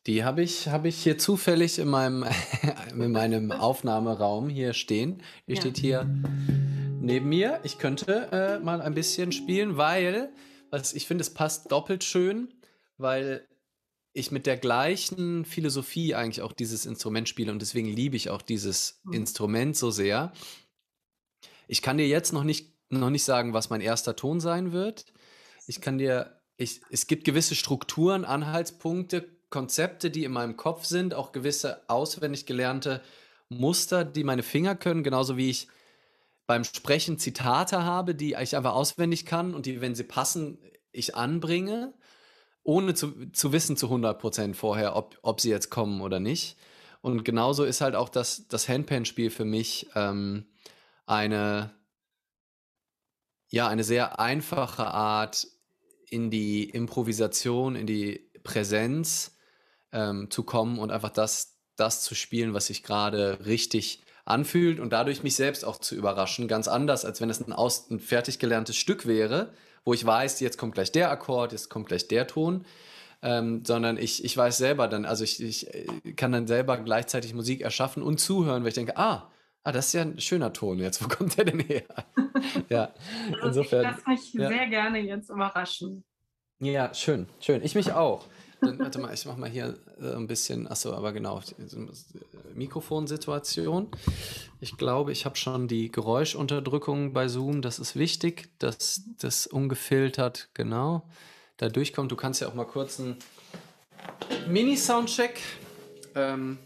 Die habe ich, hab ich hier zufällig in meinem, in meinem Aufnahmeraum hier stehen. Die ja. steht hier neben mir. Ich könnte äh, mal ein bisschen spielen, weil was ich finde, es passt doppelt schön, weil ich mit der gleichen Philosophie eigentlich auch dieses Instrument spiele und deswegen liebe ich auch dieses mhm. Instrument so sehr. Ich kann dir jetzt noch nicht, noch nicht sagen, was mein erster Ton sein wird. Ich kann dir, ich, es gibt gewisse Strukturen, Anhaltspunkte, Konzepte, die in meinem Kopf sind, auch gewisse auswendig gelernte Muster, die meine Finger können, genauso wie ich beim Sprechen Zitate habe, die ich einfach auswendig kann und die, wenn sie passen, ich anbringe ohne zu, zu wissen zu 100% vorher, ob, ob sie jetzt kommen oder nicht. Und genauso ist halt auch das, das Handpan-Spiel für mich ähm, eine, ja, eine sehr einfache Art, in die Improvisation, in die Präsenz ähm, zu kommen und einfach das das zu spielen, was sich gerade richtig anfühlt und dadurch mich selbst auch zu überraschen. Ganz anders, als wenn es ein, aus, ein fertig gelerntes Stück wäre, wo ich weiß, jetzt kommt gleich der Akkord, jetzt kommt gleich der Ton. Ähm, sondern ich, ich weiß selber dann, also ich, ich äh, kann dann selber gleichzeitig Musik erschaffen und zuhören, weil ich denke, ah, ah, das ist ja ein schöner Ton jetzt, wo kommt der denn her? ja, also insofern. Ich lasse mich ja. sehr gerne jetzt überraschen. Ja, schön, schön. Ich mich auch. Dann, warte mal, ich mache mal hier äh, ein bisschen, achso, aber genau, Mikrofonsituation. Ich glaube, ich habe schon die Geräuschunterdrückung bei Zoom, das ist wichtig, dass das ungefiltert, genau, da durchkommt. Du kannst ja auch mal kurz einen Mini-Soundcheck. Ähm,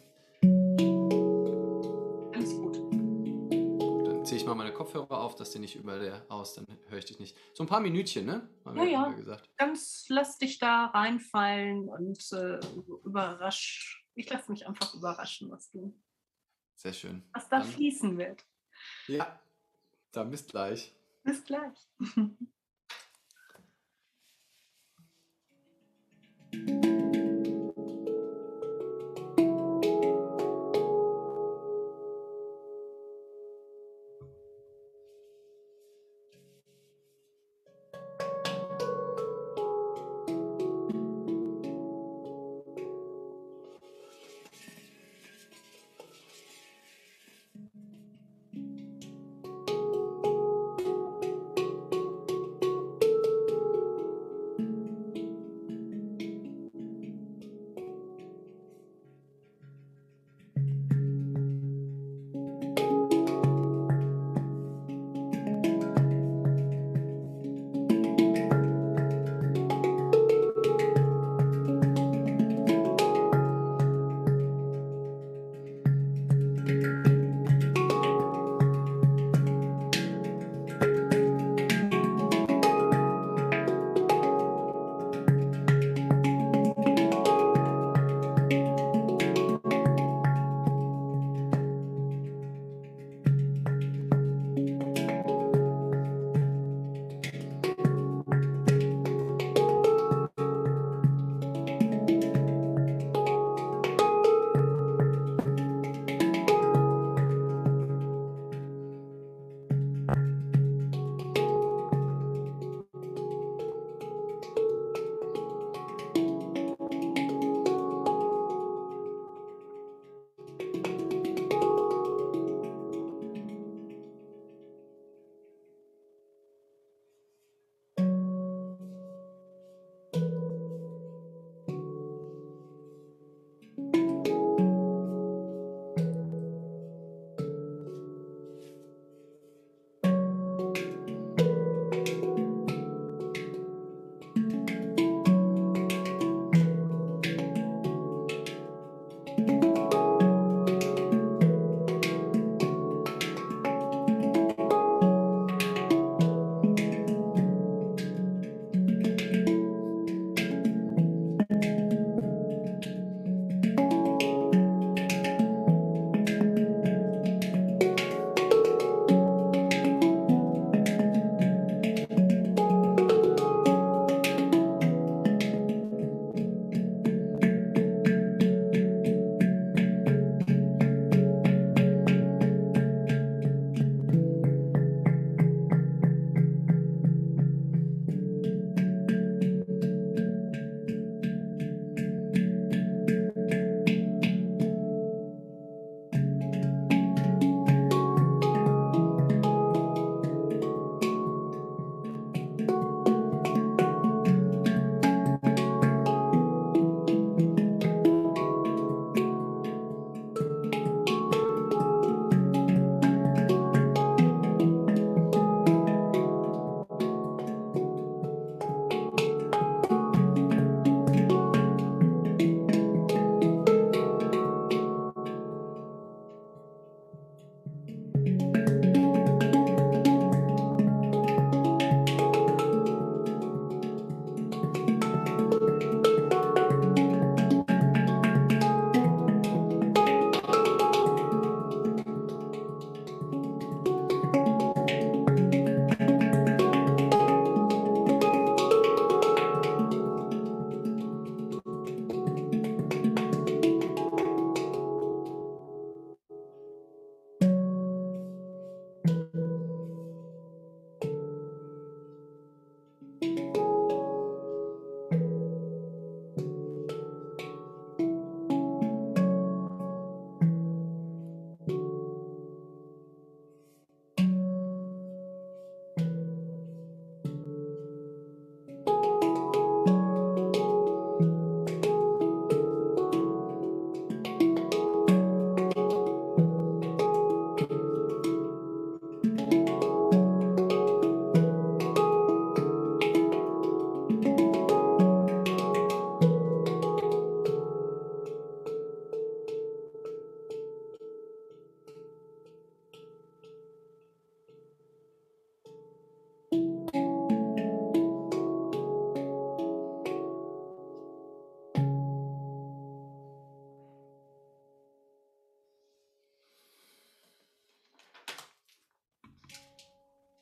mal meine Kopfhörer auf, dass die nicht über der aus, dann höre ich dich nicht. So ein paar Minütchen, ne? Haben ja, ja. Gesagt. Ganz lass dich da reinfallen und äh, überrasch. Ich lasse mich einfach überraschen, was du. Sehr schön. Was da dann, fließen wird. Ja, dann bis gleich. Bis gleich.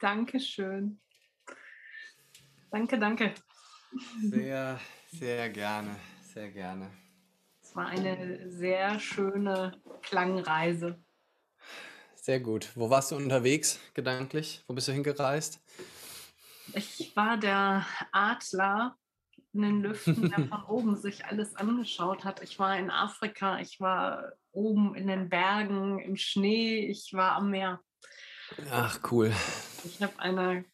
Dankeschön. Danke, danke. Sehr, sehr gerne, sehr gerne. Es war eine sehr schöne Klangreise. Sehr gut. Wo warst du unterwegs gedanklich? Wo bist du hingereist? Ich war der Adler in den Lüften, der von oben sich alles angeschaut hat. Ich war in Afrika, ich war oben in den Bergen, im Schnee, ich war am Meer. Ach, cool. Ich habe eine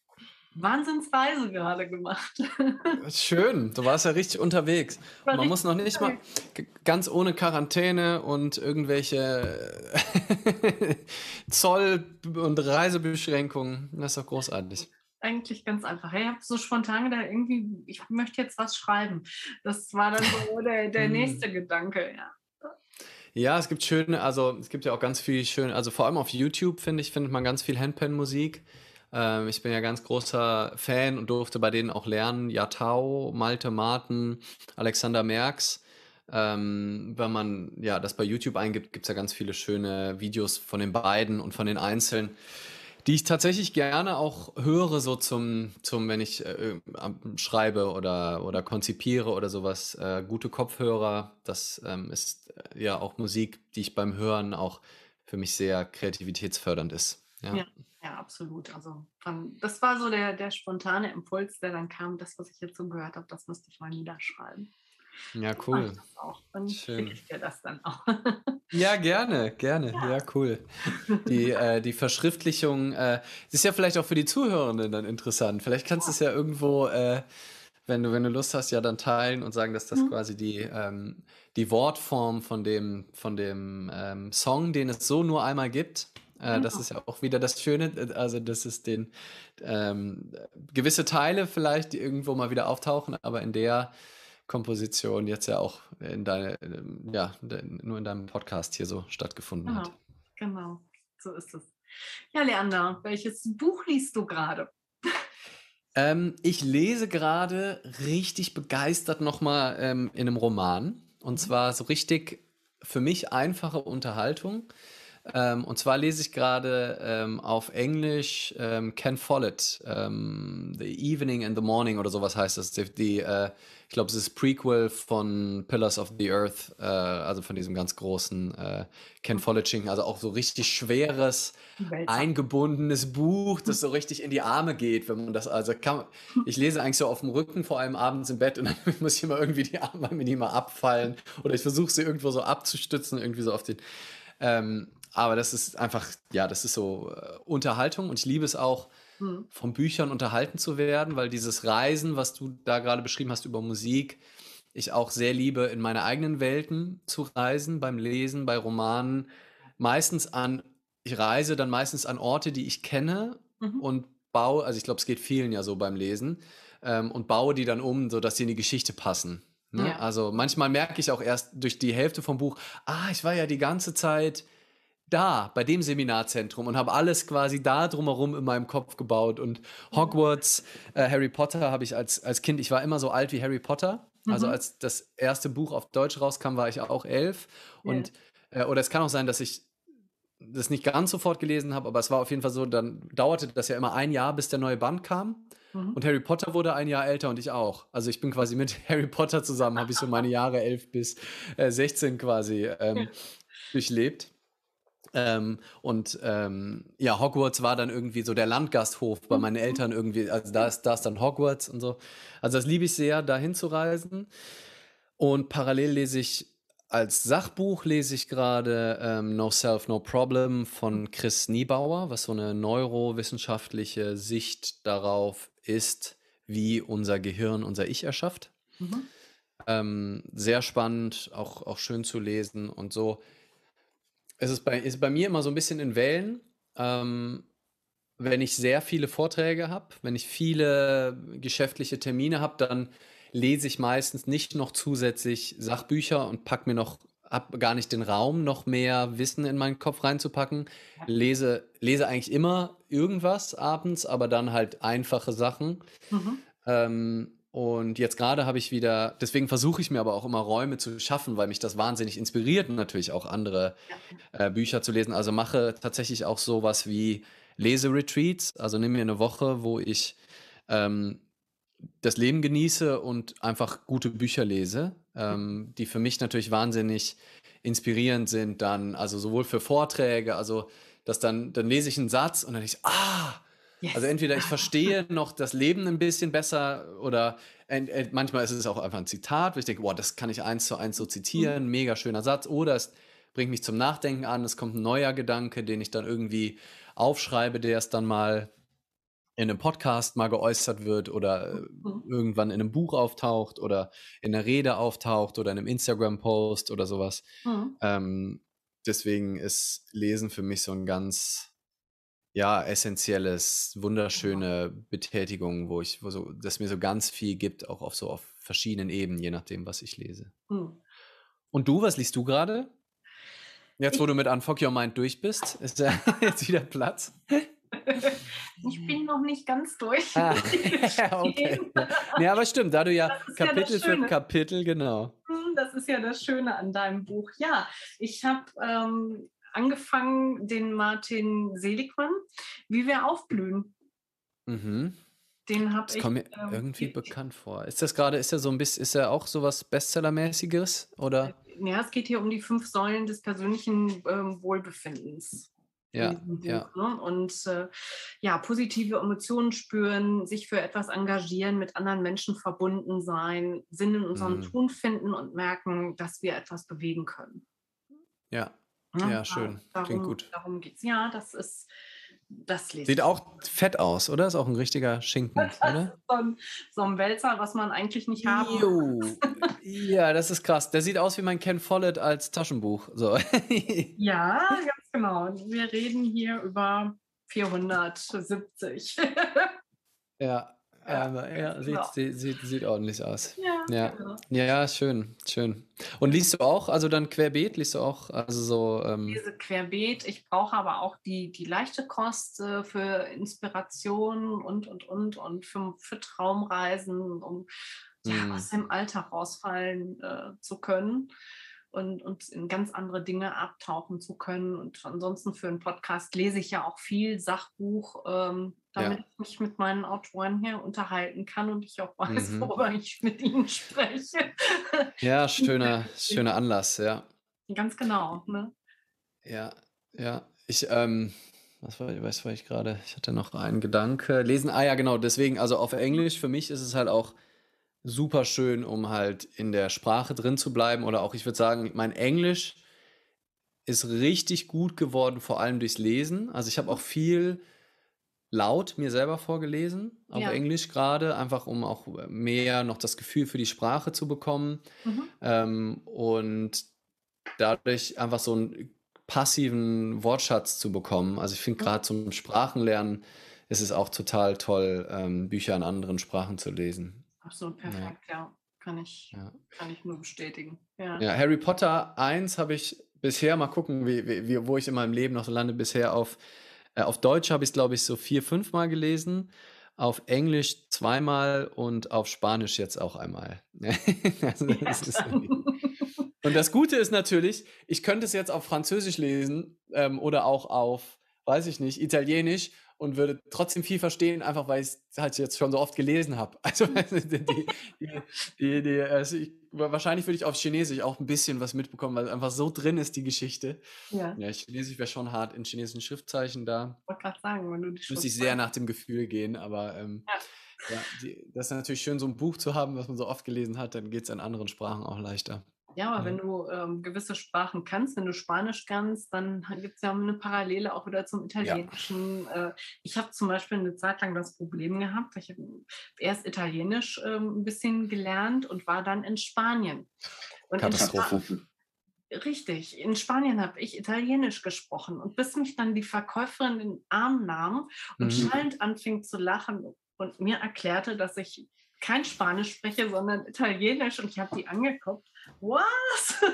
Wahnsinnsreise gerade gemacht. Schön, du warst ja richtig unterwegs. Man muss noch nicht mal ganz ohne Quarantäne und irgendwelche Zoll- und Reisebeschränkungen. Das ist doch großartig. Eigentlich ganz einfach. Ich habe so spontan gedacht, irgendwie, ich möchte jetzt was schreiben. Das war dann so der, der hm. nächste Gedanke, ja. Ja, es gibt schöne, also es gibt ja auch ganz viel schön, also vor allem auf YouTube, finde ich, findet man ganz viel Handpan-Musik. Ähm, ich bin ja ganz großer Fan und durfte bei denen auch lernen. Yatao, Malte Martin, Alexander Merks. Ähm, wenn man ja das bei YouTube eingibt, gibt es ja ganz viele schöne Videos von den beiden und von den Einzelnen, die ich tatsächlich gerne auch höre, so zum, zum wenn ich äh, schreibe oder, oder konzipiere oder sowas. Äh, gute Kopfhörer, das ähm, ist äh, ja auch Musik, die ich beim Hören auch für mich sehr kreativitätsfördernd ist. Ja. ja. Ja, absolut. Also von, das war so der, der spontane Impuls, der dann kam, das, was ich jetzt so gehört habe, das müsste ich mal niederschreiben. Ja, cool. Dann schicke ich dir das dann auch. ja, gerne, gerne. Ja, ja cool. Die, äh, die Verschriftlichung äh, ist ja vielleicht auch für die Zuhörenden dann interessant. Vielleicht kannst du es ja irgendwo, äh, wenn, du, wenn du Lust hast, ja dann teilen und sagen, dass das mhm. quasi die, ähm, die Wortform von dem, von dem ähm, Song, den es so nur einmal gibt, äh, das genau. ist ja auch wieder das Schöne, äh, also dass es den ähm, gewisse Teile vielleicht, die irgendwo mal wieder auftauchen, aber in der Komposition jetzt ja auch in deine, ähm, ja, nur in deinem Podcast hier so stattgefunden genau, hat. Genau, so ist es. Ja, Leander, welches Buch liest du gerade? Ähm, ich lese gerade richtig begeistert nochmal ähm, in einem Roman. Und mhm. zwar so richtig für mich einfache Unterhaltung. Ähm, und zwar lese ich gerade ähm, auf Englisch ähm, Ken Follett, ähm, The Evening and the Morning oder sowas heißt das. Die, die äh, ich glaube, es ist Prequel von Pillars of the Earth, äh, also von diesem ganz großen äh, Ken Follett-Schinken. Also auch so richtig schweres, eingebundenes Buch, das so richtig in die Arme geht, wenn man das, also kann, ich lese eigentlich so auf dem Rücken, vor allem abends im Bett und dann muss ich immer irgendwie die Arme mir nicht mal abfallen oder ich versuche sie irgendwo so abzustützen, irgendwie so auf den. Ähm, aber das ist einfach, ja, das ist so äh, Unterhaltung und ich liebe es auch, mhm. von Büchern unterhalten zu werden, weil dieses Reisen, was du da gerade beschrieben hast über Musik, ich auch sehr liebe, in meine eigenen Welten zu reisen, beim Lesen, bei Romanen, meistens an, ich reise dann meistens an Orte, die ich kenne mhm. und baue, also ich glaube, es geht vielen ja so beim Lesen, ähm, und baue die dann um, sodass sie in die Geschichte passen. Ne? Ja. Also manchmal merke ich auch erst durch die Hälfte vom Buch, ah, ich war ja die ganze Zeit da, bei dem Seminarzentrum und habe alles quasi da drumherum in meinem Kopf gebaut. Und Hogwarts, äh, Harry Potter habe ich als, als Kind, ich war immer so alt wie Harry Potter. Also mhm. Also als das erste Buch auf Deutsch rauskam, war ich auch elf. Und, yeah. äh, oder es kann auch sein, dass ich das nicht ganz sofort gelesen habe, aber es war auf jeden Fall so, dann dauerte das ja immer ein Jahr, bis der neue Band kam. Mhm. Und Harry Potter wurde ein Jahr älter und ich auch. Also ich bin quasi mit Harry Potter zusammen, habe ich so meine Jahre 11 bis äh, 16 quasi ähm, durchlebt. Ähm, und ähm, ja, Hogwarts war dann irgendwie so der Landgasthof bei meinen Eltern irgendwie. Also da ist, da ist dann Hogwarts und so. Also das liebe ich sehr, dahin zu reisen. Und parallel lese ich als Sachbuch lese ich gerade ähm, No Self, No Problem von Chris Niebauer, was so eine neurowissenschaftliche Sicht darauf ist, wie unser Gehirn unser Ich erschafft. Mhm. Ähm, sehr spannend, auch, auch schön zu lesen und so es ist bei, ist bei mir immer so ein bisschen in Wellen. Ähm, wenn ich sehr viele Vorträge habe, wenn ich viele geschäftliche Termine habe, dann lese ich meistens nicht noch zusätzlich Sachbücher und packe mir noch, habe gar nicht den Raum, noch mehr Wissen in meinen Kopf reinzupacken. Lese, lese eigentlich immer irgendwas abends, aber dann halt einfache Sachen. Mhm. Ähm, und jetzt gerade habe ich wieder, deswegen versuche ich mir aber auch immer Räume zu schaffen, weil mich das wahnsinnig inspiriert natürlich auch andere äh, Bücher zu lesen. Also mache tatsächlich auch sowas wie Leseretreats, also nimm mir eine Woche, wo ich ähm, das Leben genieße und einfach gute Bücher lese, ähm, die für mich natürlich wahnsinnig inspirierend sind, dann, also sowohl für Vorträge, also dass dann, dann lese ich einen Satz und dann denke ich, ah, yes. also entweder ich verstehe noch das Leben ein bisschen besser oder manchmal ist es auch einfach ein Zitat, wo ich denke, wow, das kann ich eins zu eins so zitieren, mhm. mega schöner Satz, oder es bringt mich zum Nachdenken an, es kommt ein neuer Gedanke, den ich dann irgendwie aufschreibe, der es dann mal in einem Podcast mal geäußert wird oder mhm. irgendwann in einem Buch auftaucht oder in einer Rede auftaucht oder in einem Instagram-Post oder sowas. Mhm. Ähm, deswegen ist Lesen für mich so ein ganz ja, essentielles, wunderschöne Betätigung, wo ich, wo so, das mir so ganz viel gibt, auch auf so auf verschiedenen Ebenen, je nachdem, was ich lese. Mhm. Und du, was liest du gerade? Jetzt, wo ich, du mit Unfuck Your Mind durch bist, ist ja jetzt wieder Platz. Ich bin noch nicht ganz durch. Ah, okay. Ja, aber stimmt, da du ja Kapitel ja für Kapitel, genau. Hm, das ist ja das Schöne an deinem Buch. Ja, ich habe ähm, angefangen, den Martin Seligmann, wie wir aufblühen. Mhm. Den habe ich. kommt mir ähm, irgendwie bekannt vor. Ist das gerade, ist er so ein bisschen, ist er auch so was Bestsellermäßiges? Oder? Ja, es geht hier um die fünf Säulen des persönlichen ähm, Wohlbefindens. Ja, Buch, ja. Ne? Und äh, ja, positive Emotionen spüren, sich für etwas engagieren, mit anderen Menschen verbunden sein, Sinn in unserem mhm. Tun finden und merken, dass wir etwas bewegen können. Ja, ja, ja schön. Darum, Klingt gut. Darum geht es. Ja, das ist das lesen. Sieht auch fett aus, oder? Ist auch ein richtiger Schinken, oder? so, ein, so ein Wälzer, was man eigentlich nicht haben jo. Ja, das ist krass. Der sieht aus wie mein Ken Follett als Taschenbuch. So. ja, ganz genau. Wir reden hier über 470. ja, ja, ja sieht, sieht, sieht, sieht, ordentlich aus. Ja, ja. Genau. ja, ja, schön, schön. Und liest du auch, also dann querbeet, liest du auch, also so. Ähm ich lese querbeet, ich brauche aber auch die, die leichte Kost äh, für Inspiration und, und, und, und für, für Traumreisen, um ja, mm. aus dem Alltag rausfallen äh, zu können und, und in ganz andere Dinge abtauchen zu können. Und ansonsten für einen Podcast lese ich ja auch viel Sachbuch, ähm, damit ja. ich mich mit meinen Autoren hier unterhalten kann und ich auch weiß, mhm. worüber ich mit ihnen spreche. Ja, schöner, schöner Anlass, ja. Ganz genau. Ne? Ja, ja. Ich, ähm, was war, was war ich gerade? Ich hatte noch einen Gedanke. Lesen, ah ja, genau, deswegen, also auf Englisch, für mich ist es halt auch super schön, um halt in der Sprache drin zu bleiben. Oder auch, ich würde sagen, mein Englisch ist richtig gut geworden, vor allem durchs Lesen. Also ich habe auch viel laut mir selber vorgelesen, auf ja. Englisch gerade, einfach um auch mehr noch das Gefühl für die Sprache zu bekommen. Mhm. Ähm, und dadurch einfach so einen passiven Wortschatz zu bekommen. Also ich finde gerade zum Sprachenlernen ist es auch total toll, ähm, Bücher in anderen Sprachen zu lesen. Absolut perfekt, ja. ja. Kann, ich, ja. kann ich nur bestätigen. Ja, ja Harry Potter 1 habe ich bisher, mal gucken, wie, wie, wo ich in meinem Leben noch so lande, bisher auf, äh, auf Deutsch habe ich es, glaube ich, so vier, fünf Mal gelesen. Auf Englisch zweimal und auf Spanisch jetzt auch einmal. also, das ja, und das Gute ist natürlich, ich könnte es jetzt auf Französisch lesen ähm, oder auch auf, weiß ich nicht, Italienisch und würde trotzdem viel verstehen, einfach weil ich es halt jetzt schon so oft gelesen habe. Also die, die, die, die also ich, wahrscheinlich würde ich auf Chinesisch auch ein bisschen was mitbekommen, weil einfach so drin ist die Geschichte. Ja, ja Chinesisch wäre schon hart in chinesischen Schriftzeichen da. Ich wollte gerade sagen, wenn du die Müsste ich sehr nach dem Gefühl gehen, aber ähm, ja. ja die, das ist natürlich schön, so ein Buch zu haben, was man so oft gelesen hat, dann geht es in anderen Sprachen auch leichter. Ja, aber ja. wenn du ähm, gewisse Sprachen kannst, wenn du Spanisch kannst, dann gibt es ja eine Parallele auch wieder zum Italienischen. Ja. Äh, ich habe zum Beispiel eine Zeit lang das Problem gehabt, ich habe erst Italienisch ähm, ein bisschen gelernt und war dann in Spanien. Und Katastrophe. In Richtig, in Spanien habe ich Italienisch gesprochen und bis mich dann die Verkäuferin in den Arm nahm und mhm. schallend anfing zu lachen und mir erklärte, dass ich kein Spanisch spreche, sondern Italienisch und ich habe die angeguckt. Was?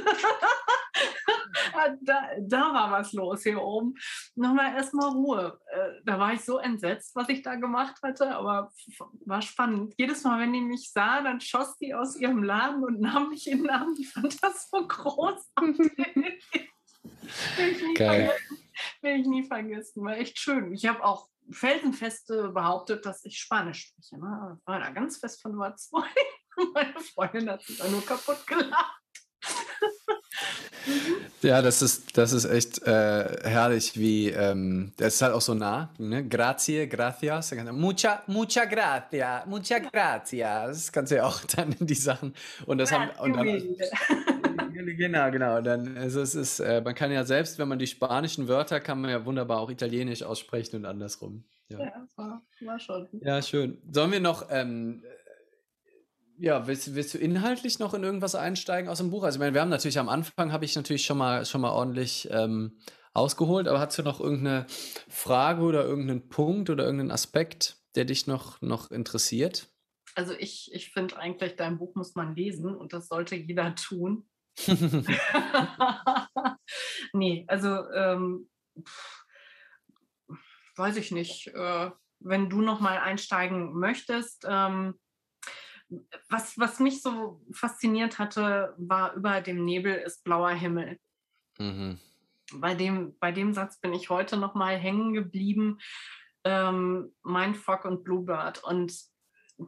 da, da war was los hier oben. Nochmal erstmal Ruhe. Äh, da war ich so entsetzt, was ich da gemacht hatte, aber war spannend. Jedes Mal, wenn die mich sah, dann schoss die aus ihrem Laden und nahm mich in den Arm. Ich fand das so großartig. Geil. Will ich nie vergessen, war echt schön. Ich habe auch felsenfest behauptet, dass ich Spanisch spreche. Ne? Ich war da ganz fest von überzeugt. Meine Freundin hat sich da nur kaputt gelacht. Ja, das ist, das ist echt äh, herrlich, wie, ähm, das ist halt auch so nah, ne? Grazie, gracias, mucha, mucha gracia, mucha gracias, das kannst du ja auch dann in die Sachen, und das haben, und dann, genau, genau, dann, also es ist, äh, man kann ja selbst, wenn man die spanischen Wörter, kann man ja wunderbar auch italienisch aussprechen und andersrum. Ja, ja das war, war schon. Ja, schön. Sollen wir noch, ähm, ja, willst, willst du inhaltlich noch in irgendwas einsteigen aus dem Buch? Also ich meine, wir haben natürlich am Anfang, habe ich natürlich schon mal, schon mal ordentlich ähm, ausgeholt, aber hast du noch irgendeine Frage oder irgendeinen Punkt oder irgendeinen Aspekt, der dich noch, noch interessiert? Also ich, ich finde eigentlich, dein Buch muss man lesen und das sollte jeder tun. nee, also ähm, weiß ich nicht. Äh, wenn du noch mal einsteigen möchtest, ähm, was, was mich so fasziniert hatte, war über dem Nebel ist blauer Himmel. Mhm. Bei, dem, bei dem Satz bin ich heute noch mal hängen geblieben. Ähm, Mindfuck und Bluebird. Und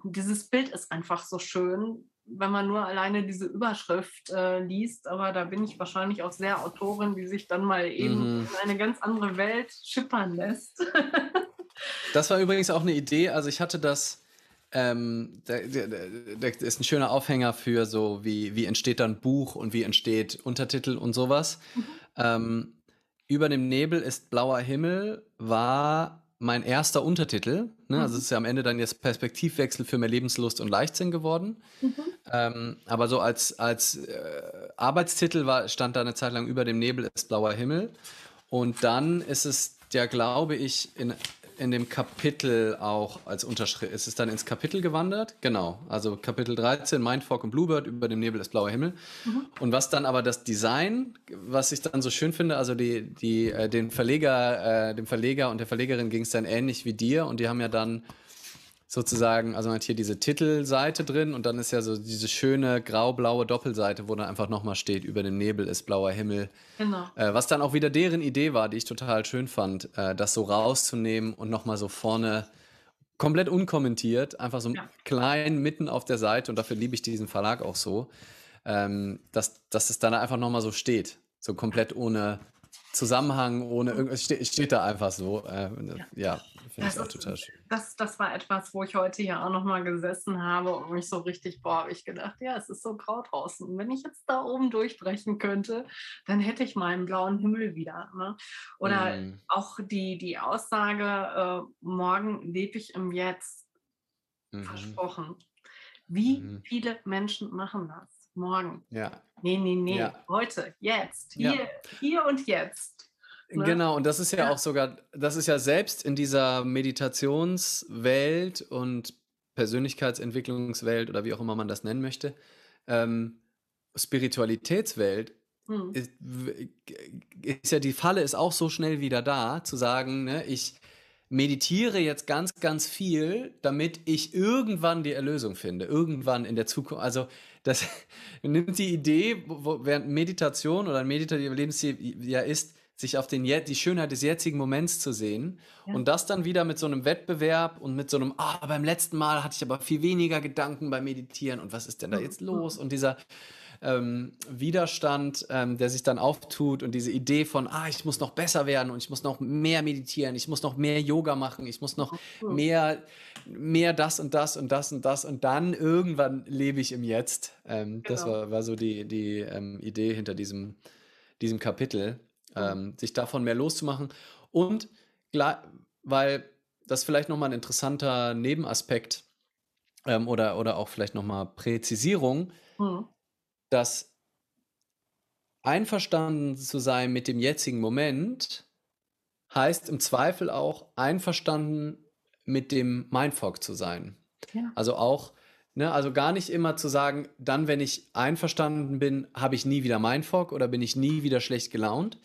dieses Bild ist einfach so schön, wenn man nur alleine diese Überschrift äh, liest. Aber da bin ich wahrscheinlich auch sehr Autorin, die sich dann mal eben mhm. in eine ganz andere Welt schippern lässt. das war übrigens auch eine Idee. Also ich hatte das ähm, da, da, da, ist ein schöner Aufhänger für so, wie, wie entsteht dann Buch und wie entsteht Untertitel und sowas. Mhm. Ähm, Über dem Nebel ist blauer Himmel war mein erster Untertitel. Ne? Also mhm. Also es ist ja am Ende dann jetzt Perspektivwechsel für mehr Lebenslust und Leichtsinn geworden. Mhm. Ähm, aber so als, als äh, Arbeitstitel war, stand da eine Zeit lang über dem Nebel ist blauer Himmel. Und dann ist es ja, glaube ich, in in dem Kapitel auch als Unterschrift. Ist es dann ins Kapitel gewandert? Genau. Also Kapitel 13, Mindfuck und Bluebird, über dem Nebel ist blauer Himmel. Mhm. Und was dann aber das Design, was ich dann so schön finde, also die, die, äh, den Verleger, äh, dem Verleger und der Verlegerin ging es dann ähnlich wie dir und die haben ja dann sozusagen, also man hat hier diese Titelseite drin und dann ist ja so diese schöne grau-blaue Doppelseite, wo dann einfach nochmal steht, über dem Nebel ist blauer Himmel. Genau. Äh, was dann auch wieder deren Idee war, die ich total schön fand, äh, das so rauszunehmen und nochmal so vorne komplett unkommentiert, einfach so ja. klein mitten auf der Seite und dafür liebe ich diesen Verlag auch so, ähm, dass, dass es dann einfach nochmal so steht, so komplett ohne Zusammenhang, ohne irgendwas, steht, steht da einfach so. Äh, ja. ja. Finde ich auch total schön. Das, das war etwas, wo ich heute hier auch nochmal gesessen habe und mich so richtig, boah, habe ich gedacht, ja, es ist so grau draußen. Und wenn ich jetzt da oben durchbrechen könnte, dann hätte ich meinen blauen Himmel wieder. Ne? Oder mm. auch die, die Aussage, äh, morgen lebe ich im Jetzt. Mhm. Versprochen. Wie mhm. viele Menschen machen das? Morgen. Ja. Nee, nee, nee. Ja. Heute, jetzt, hier, ja. hier und jetzt. Ne? Genau, und das ist ja, ja, auch sogar, das ist ja selbst in dieser Meditationswelt und Persönlichkeitsentwicklungswelt oder wie auch immer man das nennen möchte, ähm, Spiritualitätswelt, hm. ist, ist, ja die Falle ist auch so schnell wieder da, zu sagen, ne, ich meditiere jetzt ganz, ganz viel, damit ich irgendwann die Erlösung finde, irgendwann in der Zukunft. Also das nimmt die Idee, wo, während Meditation oder ein meditativer Lebensstil ja ist, sich auf den, die Schönheit des jetzigen Moments zu sehen ja. und das dann wieder mit so einem Wettbewerb und mit so einem, ah, beim letzten Mal hatte ich aber viel weniger Gedanken beim Meditieren und was ist denn da jetzt los? Und dieser ähm, Widerstand, ähm, der sich dann auftut und diese Idee von, ah, ich muss noch besser werden und ich muss noch mehr meditieren, ich muss noch mehr Yoga machen, ich muss noch mehr, mehr das und das und das und das und dann irgendwann lebe ich im Jetzt. Ähm, genau. Das war, war so die, die ähm, Idee hinter diesem, diesem Kapitel ähm, sich davon mehr loszumachen. Und weil das vielleicht nochmal ein interessanter Nebenaspekt ähm, oder, oder auch vielleicht nochmal Präzisierung, mhm. Dass einverstanden zu sein mit dem jetzigen Moment heißt im Zweifel auch einverstanden mit dem Mindfuck zu sein. Ja. Also auch, ne, also gar nicht immer zu sagen, dann, wenn ich einverstanden bin, habe ich nie wieder Mindfuck oder bin ich nie wieder schlecht gelaunt,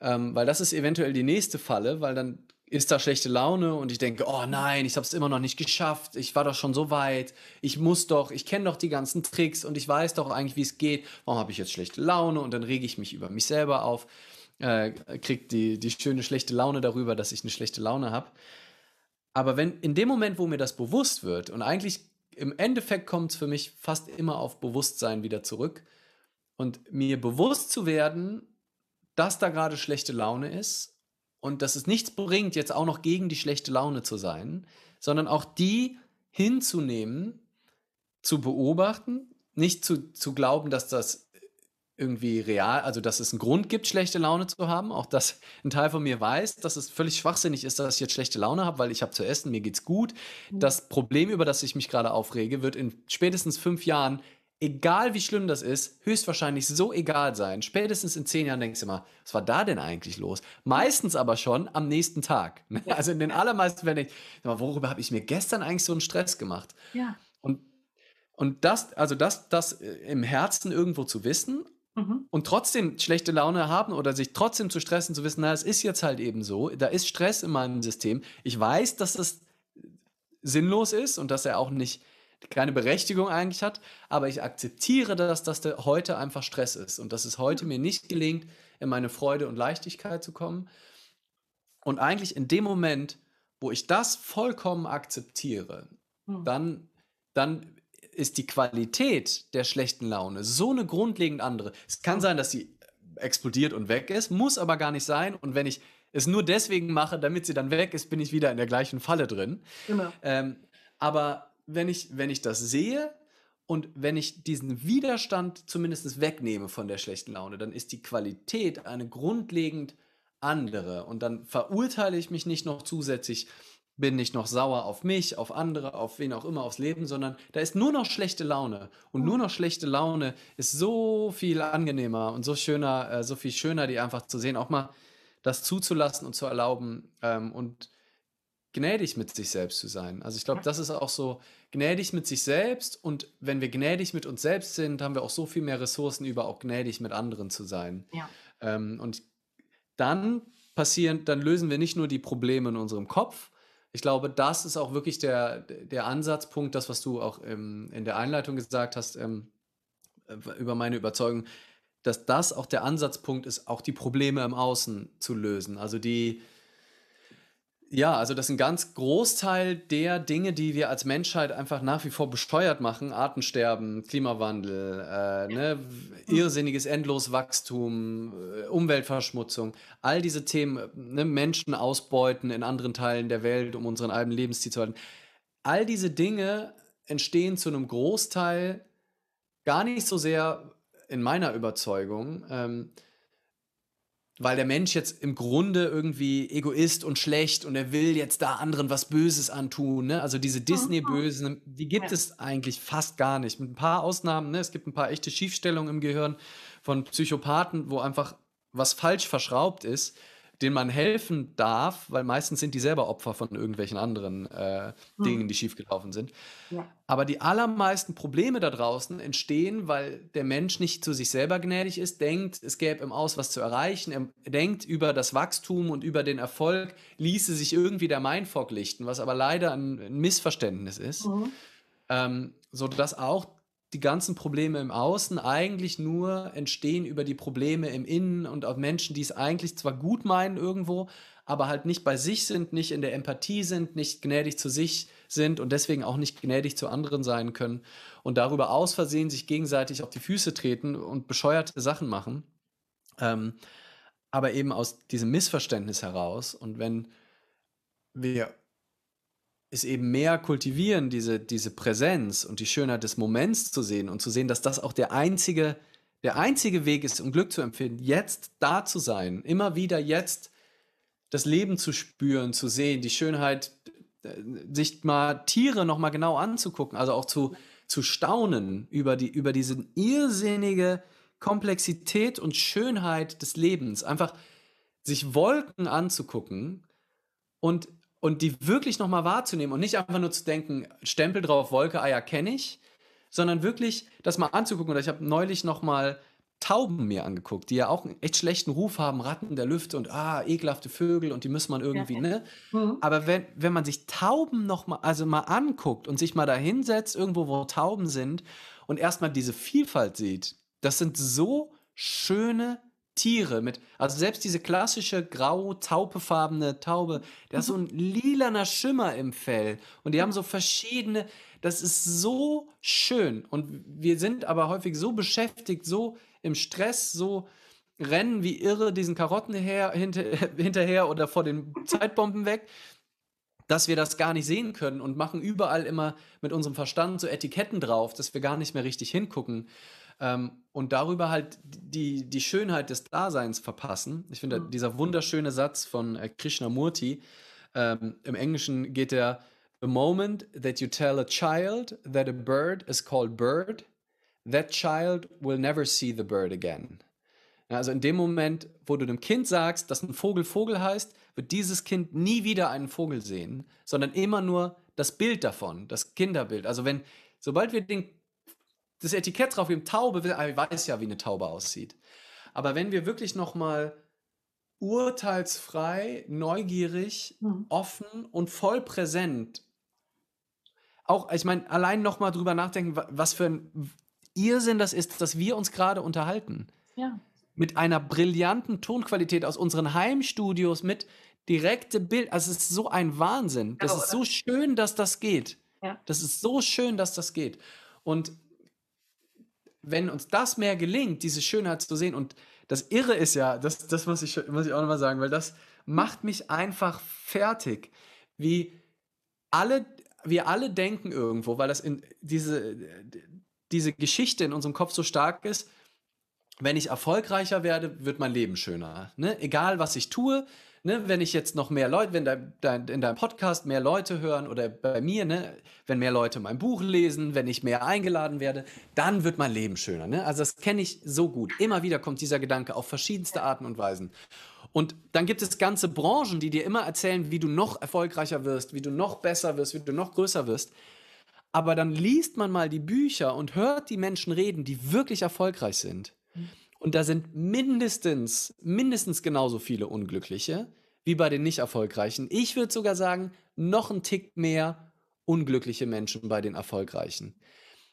ähm, weil das ist eventuell die nächste Falle, weil dann ist da schlechte Laune und ich denke, oh nein, ich habe es immer noch nicht geschafft, ich war doch schon so weit, ich muss doch, ich kenne doch die ganzen Tricks und ich weiß doch eigentlich, wie es geht, warum habe ich jetzt schlechte Laune und dann rege ich mich über mich selber auf. äh, kriege die, die schöne schlechte Laune darüber, dass ich eine schlechte Laune habe. Aber wenn in dem Moment, wo mir das bewusst wird, und eigentlich im Endeffekt kommt es für mich fast immer auf Bewusstsein wieder zurück, und mir bewusst zu werden, dass da gerade schlechte Laune ist und dass es nichts bringt, jetzt auch noch gegen die schlechte Laune zu sein, sondern auch die hinzunehmen, zu beobachten, nicht zu, zu glauben, dass das irgendwie real, also dass es einen Grund gibt, schlechte Laune zu haben. Auch dass ein Teil von mir weiß, dass es völlig schwachsinnig ist, dass ich jetzt schlechte Laune habe, weil ich habe zu essen, mir geht's gut. Mhm. Das Problem, über das ich mich gerade aufrege, wird in spätestens fünf Jahren egal wie schlimm das ist, höchstwahrscheinlich so egal sein. Spätestens in zehn Jahren denkst du immer, was war da denn eigentlich los? Meistens aber schon am nächsten Tag. Ja. Also in den allermeisten Fällen, worüber habe ich mir gestern eigentlich so einen Stress gemacht? Ja. Und, und das, also das, das im Herzen irgendwo zu wissen mhm. und trotzdem schlechte Laune haben oder sich trotzdem zu stressen, zu wissen, na, es ist jetzt halt eben so, da ist Stress in meinem System. Ich weiß, dass das sinnlos ist und dass er auch nicht keine Berechtigung eigentlich hat, aber ich akzeptiere, dass das heute einfach Stress ist und dass es heute mir nicht gelingt, in meine Freude und Leichtigkeit zu kommen. Und eigentlich in dem Moment, wo ich das vollkommen akzeptiere, hm. dann, dann ist die Qualität der schlechten Laune so eine grundlegend andere. Es kann hm. sein, dass sie explodiert und weg ist, muss aber gar nicht sein. Und wenn ich es nur deswegen mache, damit sie dann weg ist, bin ich wieder in der gleichen Falle drin. Genau. Ähm, aber wenn ich, wenn ich das sehe und wenn ich diesen Widerstand zumindest wegnehme von der schlechten Laune, dann ist die Qualität eine grundlegend andere. Und dann verurteile ich mich nicht noch zusätzlich, bin nicht noch sauer auf mich, auf andere, auf wen auch immer, aufs Leben, sondern da ist nur noch schlechte Laune. Und nur noch schlechte Laune ist so viel angenehmer und so schöner, äh, so viel schöner, die einfach zu sehen, auch mal das zuzulassen und zu erlauben ähm, und gnädig mit sich selbst zu sein. Also ich glaube, das ist auch so gnädig mit sich selbst und wenn wir gnädig mit uns selbst sind, haben wir auch so viel mehr Ressourcen über auch gnädig mit anderen zu sein. Ja. Ähm, und dann passieren, dann lösen wir nicht nur die Probleme in unserem Kopf. Ich glaube, das ist auch wirklich der, der Ansatzpunkt, das, was du auch im, in der Einleitung gesagt hast, ähm, über meine Überzeugung, dass das auch der Ansatzpunkt ist, auch die Probleme im Außen zu lösen. Also die, ja, also das ist ein ganz Großteil der Dinge, die wir als Menschheit einfach nach wie vor besteuert machen. Artensterben, Klimawandel, äh, ne, irrsinniges Endloswachstum, äh, Umweltverschmutzung, all diese Themen, ne, Menschen ausbeuten in anderen Teilen der Welt, um unseren alten Lebensstil zu halten. All diese Dinge entstehen zu einem Großteil gar nicht so sehr in meiner Überzeugung, ähm, weil der Mensch jetzt im Grunde irgendwie egoist und schlecht und er will jetzt da anderen was Böses antun. Ne? Also diese Disney-Bösen, die gibt ja. es eigentlich fast gar nicht. Mit ein paar Ausnahmen, ne? es gibt ein paar echte Schiefstellungen im Gehirn von Psychopathen, wo einfach was falsch verschraubt ist denen man helfen darf, weil meistens sind die selber Opfer von irgendwelchen anderen äh, mhm. Dingen, die schiefgelaufen sind. Ja. Aber die allermeisten Probleme da draußen entstehen, weil der Mensch nicht zu sich selber gnädig ist, denkt, es gäbe im Aus was zu erreichen, er denkt über das Wachstum und über den Erfolg, ließe sich irgendwie der Mindfuck lichten, was aber leider ein, ein Missverständnis ist. Mhm. Ähm, sodass auch die ganzen Probleme im Außen eigentlich nur entstehen über die Probleme im Innen und auch Menschen, die es eigentlich zwar gut meinen irgendwo, aber halt nicht bei sich sind, nicht in der Empathie sind, nicht gnädig zu sich sind und deswegen auch nicht gnädig zu anderen sein können und darüber aus Versehen sich gegenseitig auf die Füße treten und bescheuerte Sachen machen. Ähm, aber eben aus diesem Missverständnis heraus und wenn wir es eben mehr kultivieren, diese, diese Präsenz und die Schönheit des Moments zu sehen und zu sehen, dass das auch der einzige, der einzige Weg ist, um Glück zu empfinden, jetzt da zu sein, immer wieder jetzt das Leben zu spüren, zu sehen, die Schönheit, äh, sich mal Tiere nochmal genau anzugucken, also auch zu, zu staunen über, die, über diese irrsinnige Komplexität und Schönheit des Lebens, einfach sich Wolken anzugucken und und die wirklich nochmal wahrzunehmen und nicht einfach nur zu denken, Stempel drauf, Wolke, Eier kenne ich, sondern wirklich das mal anzugucken. Oder ich habe neulich nochmal Tauben mir angeguckt, die ja auch einen echt schlechten Ruf haben, Ratten der Lüfte und ah, ekelhafte Vögel und die muss man irgendwie, ja. ne? Mhm. Aber wenn, wenn man sich Tauben nochmal, also mal anguckt und sich mal da hinsetzt, irgendwo, wo Tauben sind und erstmal diese Vielfalt sieht, das sind so schöne Tiere, mit, also selbst diese klassische grau-taupefarbene Taube, der hat so ein lilaner Schimmer im Fell. Und die haben so verschiedene, das ist so schön. Und wir sind aber häufig so beschäftigt, so im Stress, so rennen wie irre diesen Karotten her, hinter, hinterher oder vor den Zeitbomben weg, dass wir das gar nicht sehen können und machen überall immer mit unserem Verstand so Etiketten drauf, dass wir gar nicht mehr richtig hingucken ähm, und darüber halt die, die Schönheit des Daseins verpassen. Ich finde, mhm. dieser wunderschöne Satz von äh, Krishnamurti, ähm, im Englischen geht der, The moment that you tell a child that a bird is called bird, that child will never see the bird again. Also in dem Moment, wo du dem Kind sagst, dass ein Vogel Vogel heißt, wird dieses Kind nie wieder einen Vogel sehen, sondern immer nur das Bild davon, das Kinderbild. Also wenn, sobald wir den, das Etikett drauf geben, Taube, ich weiß ja, wie eine Taube aussieht. Aber wenn wir wirklich nochmal urteilsfrei, neugierig, mhm. offen und voll präsent, auch, ich meine, allein nochmal drüber nachdenken, was für ein Irrsinn das ist, dass wir uns gerade unterhalten. Ja mit einer brillanten Tonqualität aus unseren Heimstudios mit direkte Bild. Also es ist so ein Wahnsinn. Das ist so schön, dass das geht. Ja. Das ist so schön, dass das geht. Und wenn uns das mehr gelingt, diese Schönheit zu sehen, und das Irre ist ja, das, das muss, ich, muss ich auch nochmal sagen, weil das macht mich einfach fertig, wie alle, wir alle denken irgendwo, weil das in diese, diese Geschichte in unserem Kopf so stark ist, wenn ich erfolgreicher werde, wird mein Leben schöner. Ne? Egal, was ich tue, ne? wenn ich jetzt noch mehr Leute, wenn dein, dein, in deinem Podcast mehr Leute hören oder bei mir, ne? wenn mehr Leute mein Buch lesen, wenn ich mehr eingeladen werde, dann wird mein Leben schöner. Ne? Also das kenne ich so gut. Immer wieder kommt dieser Gedanke auf verschiedenste Arten und Weisen. Und dann gibt es ganze Branchen, die dir immer erzählen, wie du noch erfolgreicher wirst, wie du noch besser wirst, wie du noch größer wirst. Aber dann liest man mal die Bücher und hört die Menschen reden, die wirklich erfolgreich sind. Und da sind mindestens, mindestens genauso viele Unglückliche wie bei den nicht erfolgreichen. Ich würde sogar sagen, noch ein Tick mehr unglückliche Menschen bei den erfolgreichen.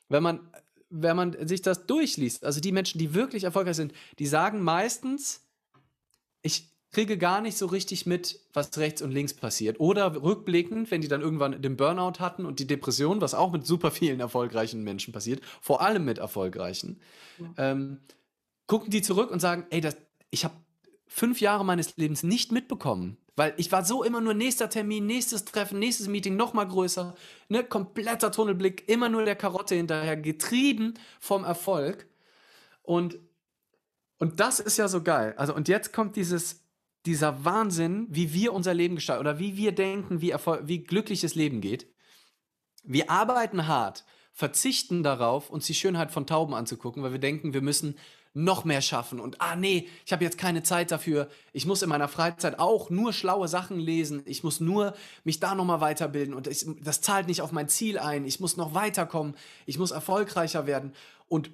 Wenn man, wenn man sich das durchliest, also die Menschen, die wirklich erfolgreich sind, die sagen meistens, ich kriege gar nicht so richtig mit, was rechts und links passiert. Oder rückblickend, wenn die dann irgendwann den Burnout hatten und die Depression, was auch mit super vielen erfolgreichen Menschen passiert, vor allem mit erfolgreichen. Ja. Ähm, gucken die zurück und sagen, ey, das, ich habe fünf Jahre meines Lebens nicht mitbekommen. Weil ich war so immer nur nächster Termin, nächstes Treffen, nächstes Meeting, noch mal größer. Ne? Kompletter Tunnelblick, immer nur der Karotte hinterher, getrieben vom Erfolg. Und, und das ist ja so geil. Also, und jetzt kommt dieses, dieser Wahnsinn, wie wir unser Leben gestalten oder wie wir denken, wie, Erfolg, wie glückliches Leben geht. Wir arbeiten hart, verzichten darauf, uns die Schönheit von Tauben anzugucken, weil wir denken, wir müssen noch mehr schaffen und ah nee, ich habe jetzt keine Zeit dafür. Ich muss in meiner Freizeit auch nur schlaue Sachen lesen. Ich muss nur mich da noch mal weiterbilden und ich, das zahlt nicht auf mein Ziel ein. Ich muss noch weiterkommen. Ich muss erfolgreicher werden und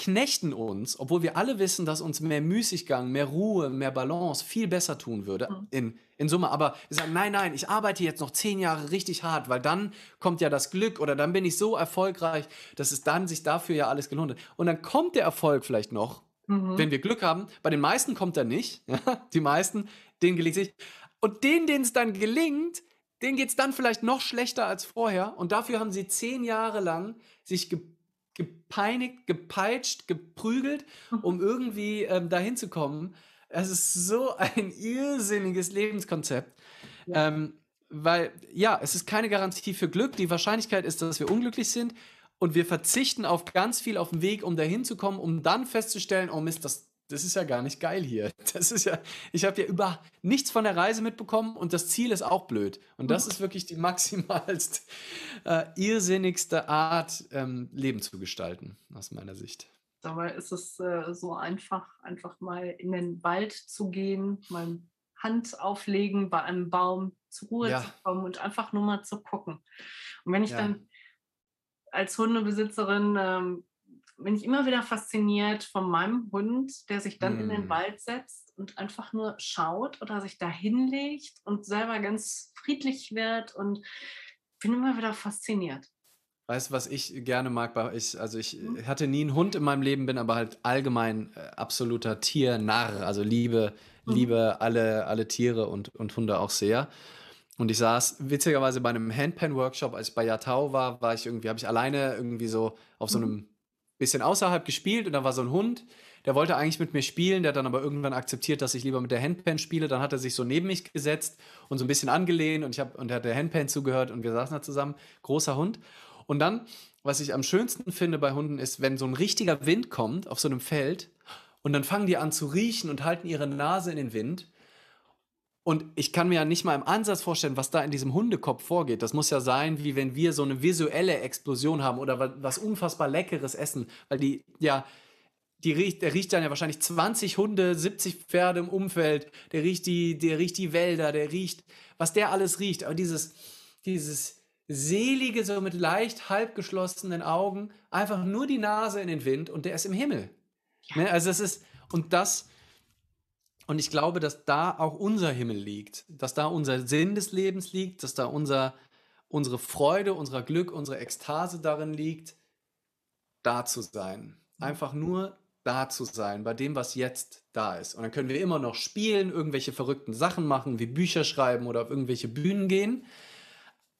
knechten uns, obwohl wir alle wissen, dass uns mehr Müßiggang, mehr Ruhe, mehr Balance viel besser tun würde mhm. in, in Summe. Aber wir sagen, nein, nein, ich arbeite jetzt noch zehn Jahre richtig hart, weil dann kommt ja das Glück oder dann bin ich so erfolgreich, dass es dann sich dafür ja alles gelohnt hat. Und dann kommt der Erfolg vielleicht noch, mhm. wenn wir Glück haben. Bei den meisten kommt er nicht. Die meisten, denen gelingt es nicht. Und denen, denen es dann gelingt, denen geht es dann vielleicht noch schlechter als vorher. Und dafür haben sie zehn Jahre lang sich ge gepeinigt, gepeitscht, geprügelt, um irgendwie ähm, dahin zu kommen. Es ist so ein irrsinniges Lebenskonzept. Ja. Ähm, weil, ja, es ist keine Garantie für Glück. Die Wahrscheinlichkeit ist, dass wir unglücklich sind. Und wir verzichten auf ganz viel auf dem Weg, um dahin zu kommen, um dann festzustellen, oh Mist, das, das ist ja gar nicht geil hier. Das ist ja, ich habe ja über nichts von der Reise mitbekommen und das Ziel ist auch blöd. Und das ist wirklich die maximalst äh, irrsinnigste Art, ähm, Leben zu gestalten, aus meiner Sicht. Dabei ist es äh, so einfach, einfach mal in den Wald zu gehen, mal Hand auflegen bei einem Baum, zur Ruhe ja. zu kommen und einfach nur mal zu gucken. Und wenn ich ja. dann als Hundebesitzerin ähm, bin ich immer wieder fasziniert von meinem Hund, der sich dann mm. in den hm. Wald setzt und einfach nur schaut oder sich da hinlegt und selber ganz friedlich wird und bin immer wieder fasziniert. Weißt du, was ich gerne mag? Ich, also ich mhm. hatte nie einen Hund in meinem Leben, bin aber halt allgemein äh, absoluter Tiernarr. Also liebe, mhm. liebe alle, alle Tiere und, und Hunde auch sehr. Und ich saß witzigerweise bei einem Handpan-Workshop, als ich bei Yatao war, war ich irgendwie, habe ich alleine irgendwie so auf so mhm. einem bisschen außerhalb gespielt und da war so ein Hund, der wollte eigentlich mit mir spielen, der hat dann aber irgendwann akzeptiert, dass ich lieber mit der Handpan spiele. Dann hat er sich so neben mich gesetzt und so ein bisschen angelehnt und ich habe und er hat der Handpan zugehört und wir saßen da zusammen. Großer Hund. Und dann, was ich am schönsten finde bei Hunden, ist, wenn so ein richtiger Wind kommt auf so einem Feld und dann fangen die an zu riechen und halten ihre Nase in den Wind. Und ich kann mir ja nicht mal im Ansatz vorstellen, was da in diesem Hundekopf vorgeht. Das muss ja sein, wie wenn wir so eine visuelle Explosion haben oder was unfassbar Leckeres essen, weil die ja die riecht, der riecht dann ja wahrscheinlich 20 Hunde, 70 Pferde im Umfeld, der riecht die, der riecht die Wälder, der riecht, was der alles riecht. Aber dieses, dieses selige, so mit leicht halb geschlossenen Augen, einfach nur die Nase in den Wind und der ist im Himmel. Ja. Ne? Also es ist, und das, und ich glaube, dass da auch unser Himmel liegt, dass da unser Sinn des Lebens liegt, dass da unser, unsere Freude, unser Glück, unsere Ekstase darin liegt, da zu sein. Einfach nur da zu sein, bei dem, was jetzt da ist. Und dann können wir immer noch spielen, irgendwelche verrückten Sachen machen, wie Bücher schreiben oder auf irgendwelche Bühnen gehen.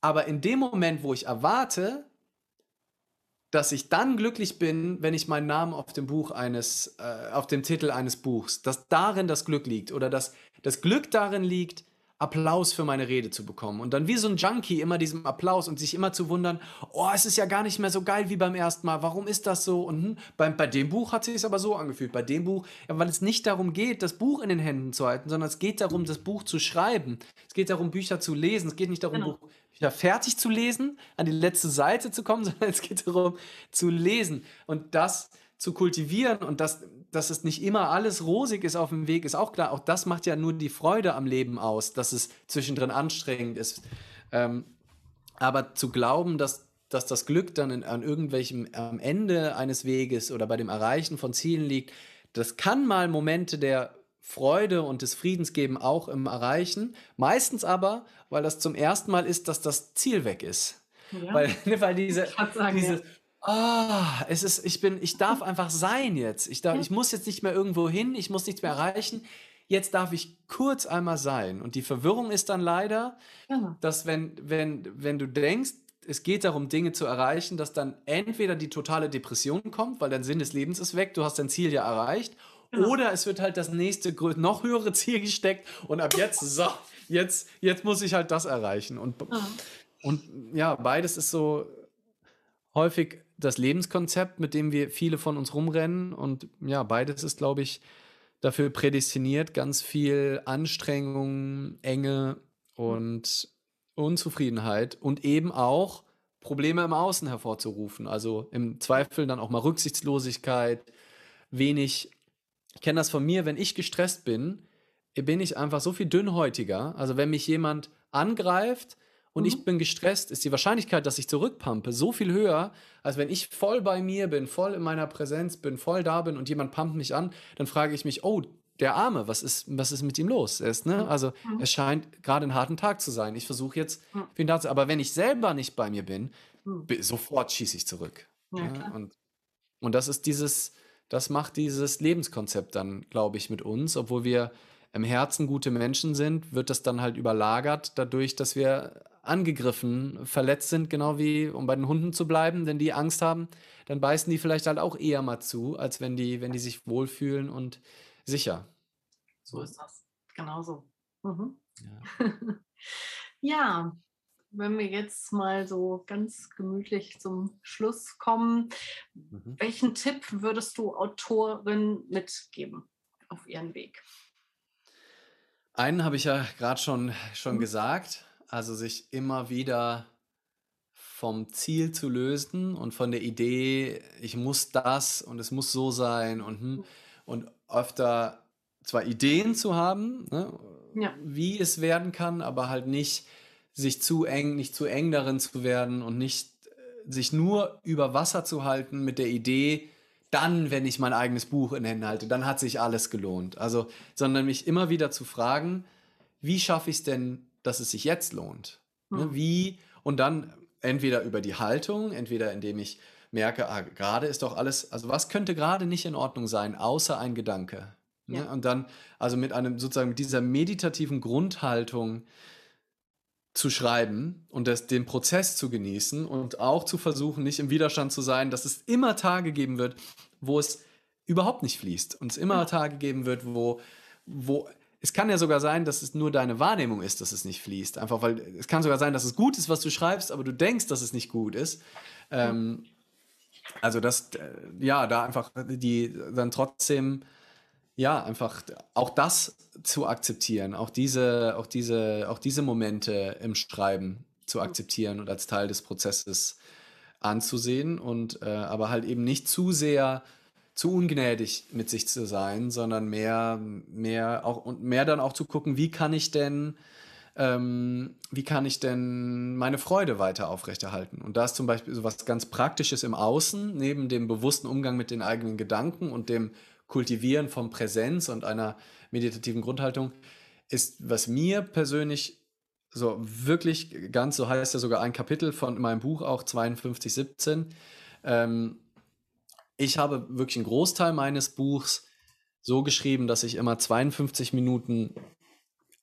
Aber in dem Moment, wo ich erwarte, dass ich dann glücklich bin, wenn ich meinen Namen auf dem Buch eines, äh, auf dem Titel eines Buchs, dass darin das Glück liegt oder dass das Glück darin liegt, Applaus für meine Rede zu bekommen. Und dann wie so ein Junkie immer diesem Applaus und sich immer zu wundern, oh, es ist ja gar nicht mehr so geil wie beim ersten Mal. Warum ist das so? Und hm, bei, bei dem Buch hat sich es aber so angefühlt. Bei dem Buch, ja, weil es nicht darum geht, das Buch in den Händen zu halten, sondern es geht darum, das Buch zu schreiben. Es geht darum, Bücher zu lesen. Es geht nicht darum, genau. Bücher fertig zu lesen, an die letzte Seite zu kommen, sondern es geht darum, zu lesen. Und das zu kultivieren und das, dass es nicht immer alles rosig ist auf dem Weg, ist auch klar. Auch das macht ja nur die Freude am Leben aus, dass es zwischendrin anstrengend ist. Ähm, aber zu glauben, dass, dass das Glück dann in, an irgendwelchem am Ende eines Weges oder bei dem Erreichen von Zielen liegt, das kann mal Momente der Freude und des Friedens geben, auch im Erreichen. Meistens aber, weil das zum ersten Mal ist, dass das Ziel weg ist. Ja. Weil, weil diese, sagen, diese Ah, es ist, ich bin, ich darf einfach sein jetzt. Ich, darf, ich muss jetzt nicht mehr irgendwo hin, ich muss nichts mehr erreichen. Jetzt darf ich kurz einmal sein. Und die Verwirrung ist dann leider, ja. dass wenn, wenn, wenn du denkst, es geht darum, Dinge zu erreichen, dass dann entweder die totale Depression kommt, weil dein Sinn des Lebens ist weg, du hast dein Ziel ja erreicht, ja. oder es wird halt das nächste, noch höhere Ziel gesteckt und ab jetzt, so, jetzt, jetzt muss ich halt das erreichen. Und, ja. und ja, beides ist so häufig das Lebenskonzept, mit dem wir viele von uns rumrennen. Und ja, beides ist, glaube ich, dafür prädestiniert, ganz viel Anstrengung, Enge und Unzufriedenheit und eben auch Probleme im Außen hervorzurufen. Also im Zweifel dann auch mal Rücksichtslosigkeit, wenig. Ich kenne das von mir, wenn ich gestresst bin, bin ich einfach so viel dünnhäutiger. Also wenn mich jemand angreift, und mhm. ich bin gestresst, ist die Wahrscheinlichkeit, dass ich zurückpumpe, so viel höher, als wenn ich voll bei mir bin, voll in meiner Präsenz bin, voll da bin und jemand pumpt mich an, dann frage ich mich, oh, der Arme, was ist, was ist mit ihm los? Er ist, ne? Also mhm. es scheint gerade einen harten Tag zu sein. Ich versuche jetzt, mhm. für ihn da zu, aber wenn ich selber nicht bei mir bin, mhm. sofort schieße ich zurück. Ja, ja, und, und das ist dieses, das macht dieses Lebenskonzept dann, glaube ich, mit uns, obwohl wir im Herzen gute Menschen sind, wird das dann halt überlagert dadurch, dass wir angegriffen, verletzt sind, genau wie, um bei den Hunden zu bleiben, denn die Angst haben, dann beißen die vielleicht halt auch eher mal zu, als wenn die, wenn die sich wohlfühlen und sicher. So ist das. Genauso. Mhm. Ja. ja, wenn wir jetzt mal so ganz gemütlich zum Schluss kommen, mhm. welchen Tipp würdest du Autorin mitgeben auf ihren Weg? Einen habe ich ja gerade schon, schon mhm. gesagt. Also sich immer wieder vom Ziel zu lösen und von der Idee, ich muss das und es muss so sein und, hm, und öfter zwar Ideen zu haben, ne, ja. wie es werden kann, aber halt nicht sich zu eng, nicht zu eng darin zu werden und nicht äh, sich nur über Wasser zu halten mit der Idee, dann, wenn ich mein eigenes Buch in Händen halte, dann hat sich alles gelohnt. Also, sondern mich immer wieder zu fragen, wie schaffe ich es denn dass es sich jetzt lohnt. Mhm. Wie, und dann entweder über die Haltung, entweder indem ich merke, ah, gerade ist doch alles, also was könnte gerade nicht in Ordnung sein, außer ein Gedanke. Ne? Ja. Und dann, also mit einem sozusagen mit dieser meditativen Grundhaltung zu schreiben und das, den Prozess zu genießen und auch zu versuchen, nicht im Widerstand zu sein, dass es immer Tage geben wird, wo es überhaupt nicht fließt und es immer Tage geben wird, wo, wo es kann ja sogar sein, dass es nur deine Wahrnehmung ist, dass es nicht fließt. Einfach weil es kann sogar sein, dass es gut ist, was du schreibst, aber du denkst, dass es nicht gut ist. Ähm, also das, äh, ja, da einfach die dann trotzdem, ja, einfach auch das zu akzeptieren, auch diese, auch diese, auch diese Momente im Schreiben zu akzeptieren und als Teil des Prozesses anzusehen und äh, aber halt eben nicht zu sehr zu ungnädig mit sich zu sein, sondern mehr, mehr auch und mehr dann auch zu gucken, wie kann ich denn ähm, wie kann ich denn meine Freude weiter aufrechterhalten? Und da ist zum Beispiel so was ganz Praktisches im Außen, neben dem bewussten Umgang mit den eigenen Gedanken und dem Kultivieren von Präsenz und einer meditativen Grundhaltung, ist, was mir persönlich so wirklich ganz, so heißt ja sogar ein Kapitel von meinem Buch auch 5217, ähm, ich habe wirklich einen Großteil meines Buchs so geschrieben, dass ich immer 52 Minuten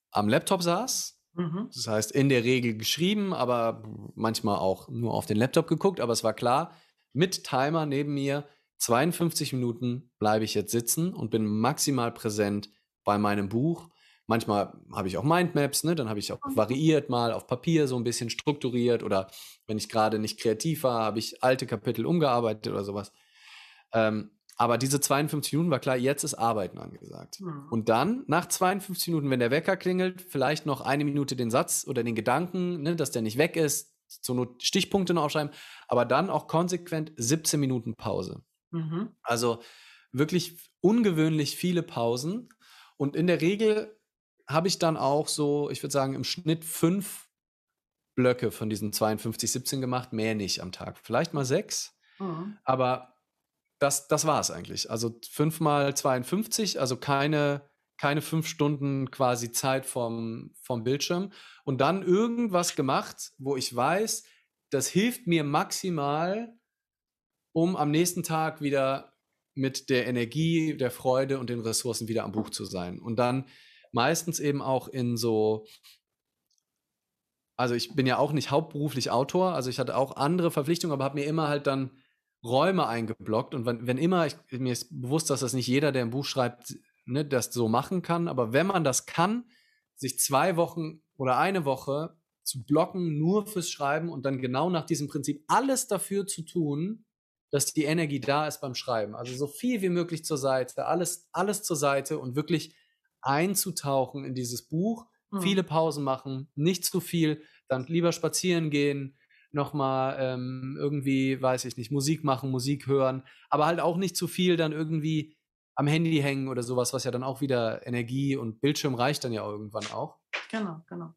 am Laptop saß Mhm. Das heißt, in der Regel geschrieben, aber manchmal auch nur auf den Laptop geguckt. Aber es war klar, mit Timer neben mir, 52 Minuten bleibe ich jetzt sitzen und bin maximal präsent bei meinem Buch. Manchmal habe ich auch Mindmaps, ne? dann habe ich auch mhm. variiert mal auf Papier so ein bisschen strukturiert oder wenn ich gerade nicht kreativ war, habe ich alte Kapitel umgearbeitet oder sowas. Ähm, aber diese 52 Minuten war klar, jetzt ist Arbeiten angesagt. Mhm. Und dann, nach 52 Minuten, wenn der Wecker klingelt, vielleicht noch eine Minute den Satz oder den Gedanken, ne, dass der nicht weg ist, zur Not Stichpunkte noch aufschreiben, aber dann auch konsequent 17 Minuten Pause. Mhm. Also wirklich ungewöhnlich viele Pausen. Und in der Regel habe ich dann auch so, ich würde sagen, im Schnitt fünf Blöcke von diesen 52, 17 gemacht, mehr nicht am Tag. Vielleicht mal sechs. Mhm. Aber das, das war es eigentlich. Also 5 mal 52, also keine, keine fünf Stunden quasi Zeit vom, vom Bildschirm. Und dann irgendwas gemacht, wo ich weiß, das hilft mir maximal, um am nächsten Tag wieder mit der Energie, der Freude und den Ressourcen wieder am Buch zu sein. Und dann meistens eben auch in so, also ich bin ja auch nicht hauptberuflich Autor, also ich hatte auch andere Verpflichtungen, aber habe mir immer halt dann Räume eingeblockt und wenn, wenn immer, ich, mir ist bewusst, dass das nicht jeder, der ein Buch schreibt, ne, das so machen kann, aber wenn man das kann, sich zwei Wochen oder eine Woche zu blocken, nur fürs Schreiben und dann genau nach diesem Prinzip alles dafür zu tun, dass die Energie da ist beim Schreiben. Also so viel wie möglich zur Seite, alles, alles zur Seite und wirklich einzutauchen in dieses Buch, mhm. viele Pausen machen, nicht zu viel, dann lieber spazieren gehen, nochmal ähm, irgendwie, weiß ich nicht, Musik machen, Musik hören, aber halt auch nicht zu viel dann irgendwie am Handy hängen oder sowas, was ja dann auch wieder Energie und Bildschirm reicht dann ja irgendwann auch. Genau, genau.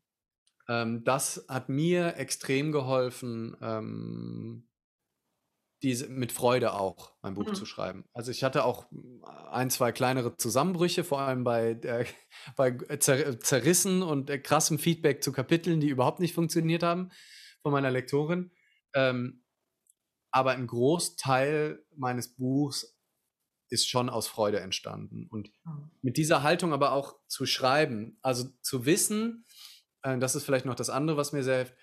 Ähm, das hat mir extrem geholfen, ähm, diese, mit Freude auch mein Buch mhm. zu schreiben. Also ich hatte auch ein, zwei kleinere Zusammenbrüche, vor allem bei, äh, bei zer zerrissen und äh, krassem Feedback zu Kapiteln, die überhaupt nicht funktioniert haben von meiner Lektorin. Ähm, aber ein Großteil meines Buchs ist schon aus Freude entstanden. Und mhm. mit dieser Haltung aber auch zu schreiben, also zu wissen, äh, das ist vielleicht noch das andere, was mir sehr hilft,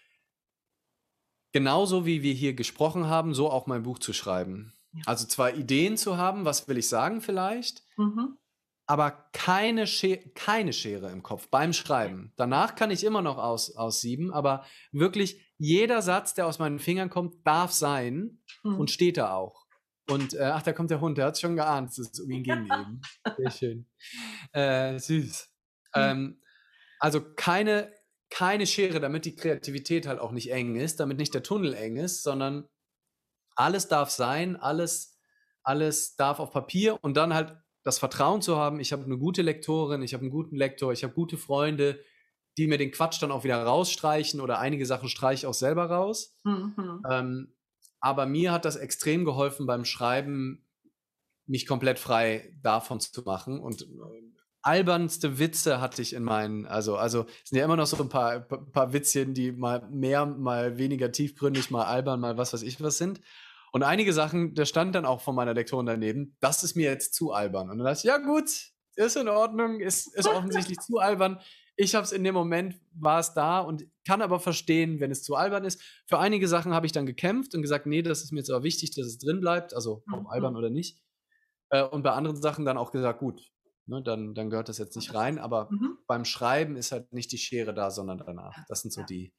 genauso wie wir hier gesprochen haben, so auch mein Buch zu schreiben. Ja. Also zwar Ideen zu haben, was will ich sagen vielleicht, mhm aber keine, Schere, keine Schere im Kopf beim Schreiben. Danach kann ich immer noch aus, aussieben, aber wirklich jeder Satz, der aus meinen Fingern kommt, darf sein mhm. und steht da auch. Und äh, ach, da kommt der Hund, der hat es schon geahnt, dass es um ihn ging eben. Sehr schön. Äh, süß. Mhm. Ähm, also keine, keine Schere, damit die Kreativität halt auch nicht eng ist, damit nicht der Tunnel eng ist, sondern alles darf sein, alles, alles darf auf Papier und dann halt das Vertrauen zu haben, ich habe eine gute Lektorin, ich habe einen guten Lektor, ich habe gute Freunde, die mir den Quatsch dann auch wieder rausstreichen oder einige Sachen streiche ich auch selber raus. Mhm. Ähm, aber mir hat das extrem geholfen beim Schreiben, mich komplett frei davon zu machen und äh, albernste Witze hatte ich in meinen, also, also es sind ja immer noch so ein paar, paar Witzchen, die mal mehr, mal weniger tiefgründig, mal albern, mal was weiß ich was sind. Und einige Sachen, da stand dann auch von meiner Lektorin daneben, das ist mir jetzt zu albern. Und dann dachte ich, ja gut, ist in Ordnung, ist, ist offensichtlich zu albern. Ich habe es in dem Moment, war es da und kann aber verstehen, wenn es zu albern ist. Für einige Sachen habe ich dann gekämpft und gesagt, nee, das ist mir jetzt aber wichtig, dass es drin bleibt, also ob mhm. albern oder nicht. Äh, und bei anderen Sachen dann auch gesagt, gut, ne, dann, dann gehört das jetzt nicht rein. Aber mhm. beim Schreiben ist halt nicht die Schere da, sondern danach. Das sind so die,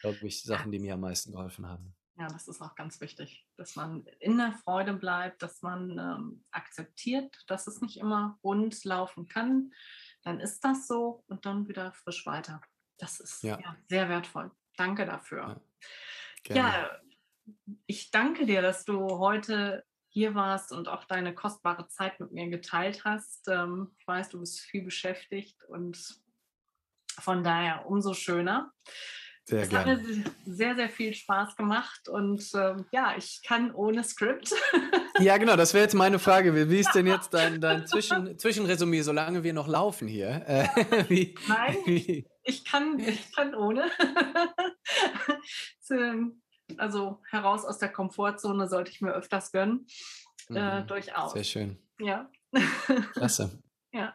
glaube ich, Sachen, die mir am meisten geholfen haben. Ja, das ist auch ganz wichtig, dass man in der Freude bleibt, dass man ähm, akzeptiert, dass es nicht immer rund laufen kann. Dann ist das so und dann wieder frisch weiter. Das ist ja. Ja, sehr wertvoll. Danke dafür. Ja, ja, ich danke dir, dass du heute hier warst und auch deine kostbare Zeit mit mir geteilt hast. Ähm, ich weiß, du bist viel beschäftigt und von daher umso schöner. Sehr es gerne. hat mir sehr, sehr viel Spaß gemacht und ähm, ja, ich kann ohne Skript. ja, genau, das wäre jetzt meine Frage. Wie ist denn jetzt dein, dein Zwischen, Zwischenresümee, solange wir noch laufen hier? Äh, wie, Nein, wie? Ich, kann, ich kann ohne. also heraus aus der Komfortzone sollte ich mir öfters gönnen. Äh, mhm, durchaus. Sehr schön. Ja. Klasse. ja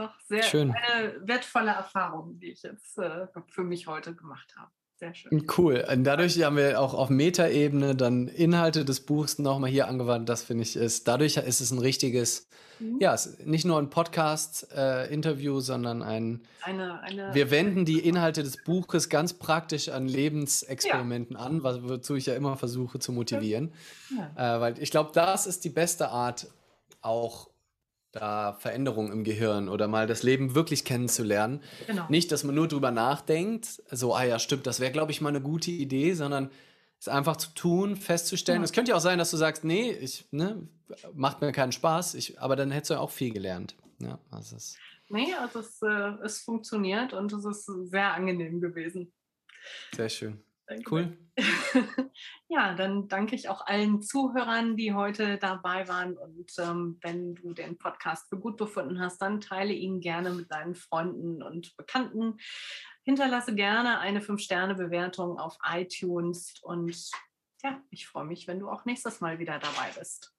doch sehr schön. eine wertvolle Erfahrung, die ich jetzt äh, für mich heute gemacht habe. Sehr schön. Cool. Und dadurch haben wir auch auf Metaebene dann Inhalte des Buchs nochmal hier angewandt. Das finde ich ist, dadurch ist es ein richtiges, mhm. ja, nicht nur ein Podcast-Interview, äh, sondern ein, eine, eine, wir wenden die Inhalte des Buches ganz praktisch an Lebensexperimenten ja. an, wozu ich ja immer versuche zu motivieren. Ja. Äh, weil ich glaube, das ist die beste Art, auch da Veränderungen im Gehirn oder mal das Leben wirklich kennenzulernen. Genau. Nicht, dass man nur drüber nachdenkt, so, ah ja, stimmt, das wäre, glaube ich, mal eine gute Idee, sondern es einfach zu tun, festzustellen. Es könnte ja auch sein, dass du sagst, nee, ich, ne, macht mir keinen Spaß, ich, aber dann hättest du ja auch viel gelernt. Ja, also es nee, also es, äh, es funktioniert und es ist sehr angenehm gewesen. Sehr schön. Cool. ja, dann danke ich auch allen Zuhörern, die heute dabei waren. Und ähm, wenn du den Podcast für gut befunden hast, dann teile ihn gerne mit deinen Freunden und Bekannten. Hinterlasse gerne eine 5-Sterne-Bewertung auf iTunes. Und ja, ich freue mich, wenn du auch nächstes Mal wieder dabei bist.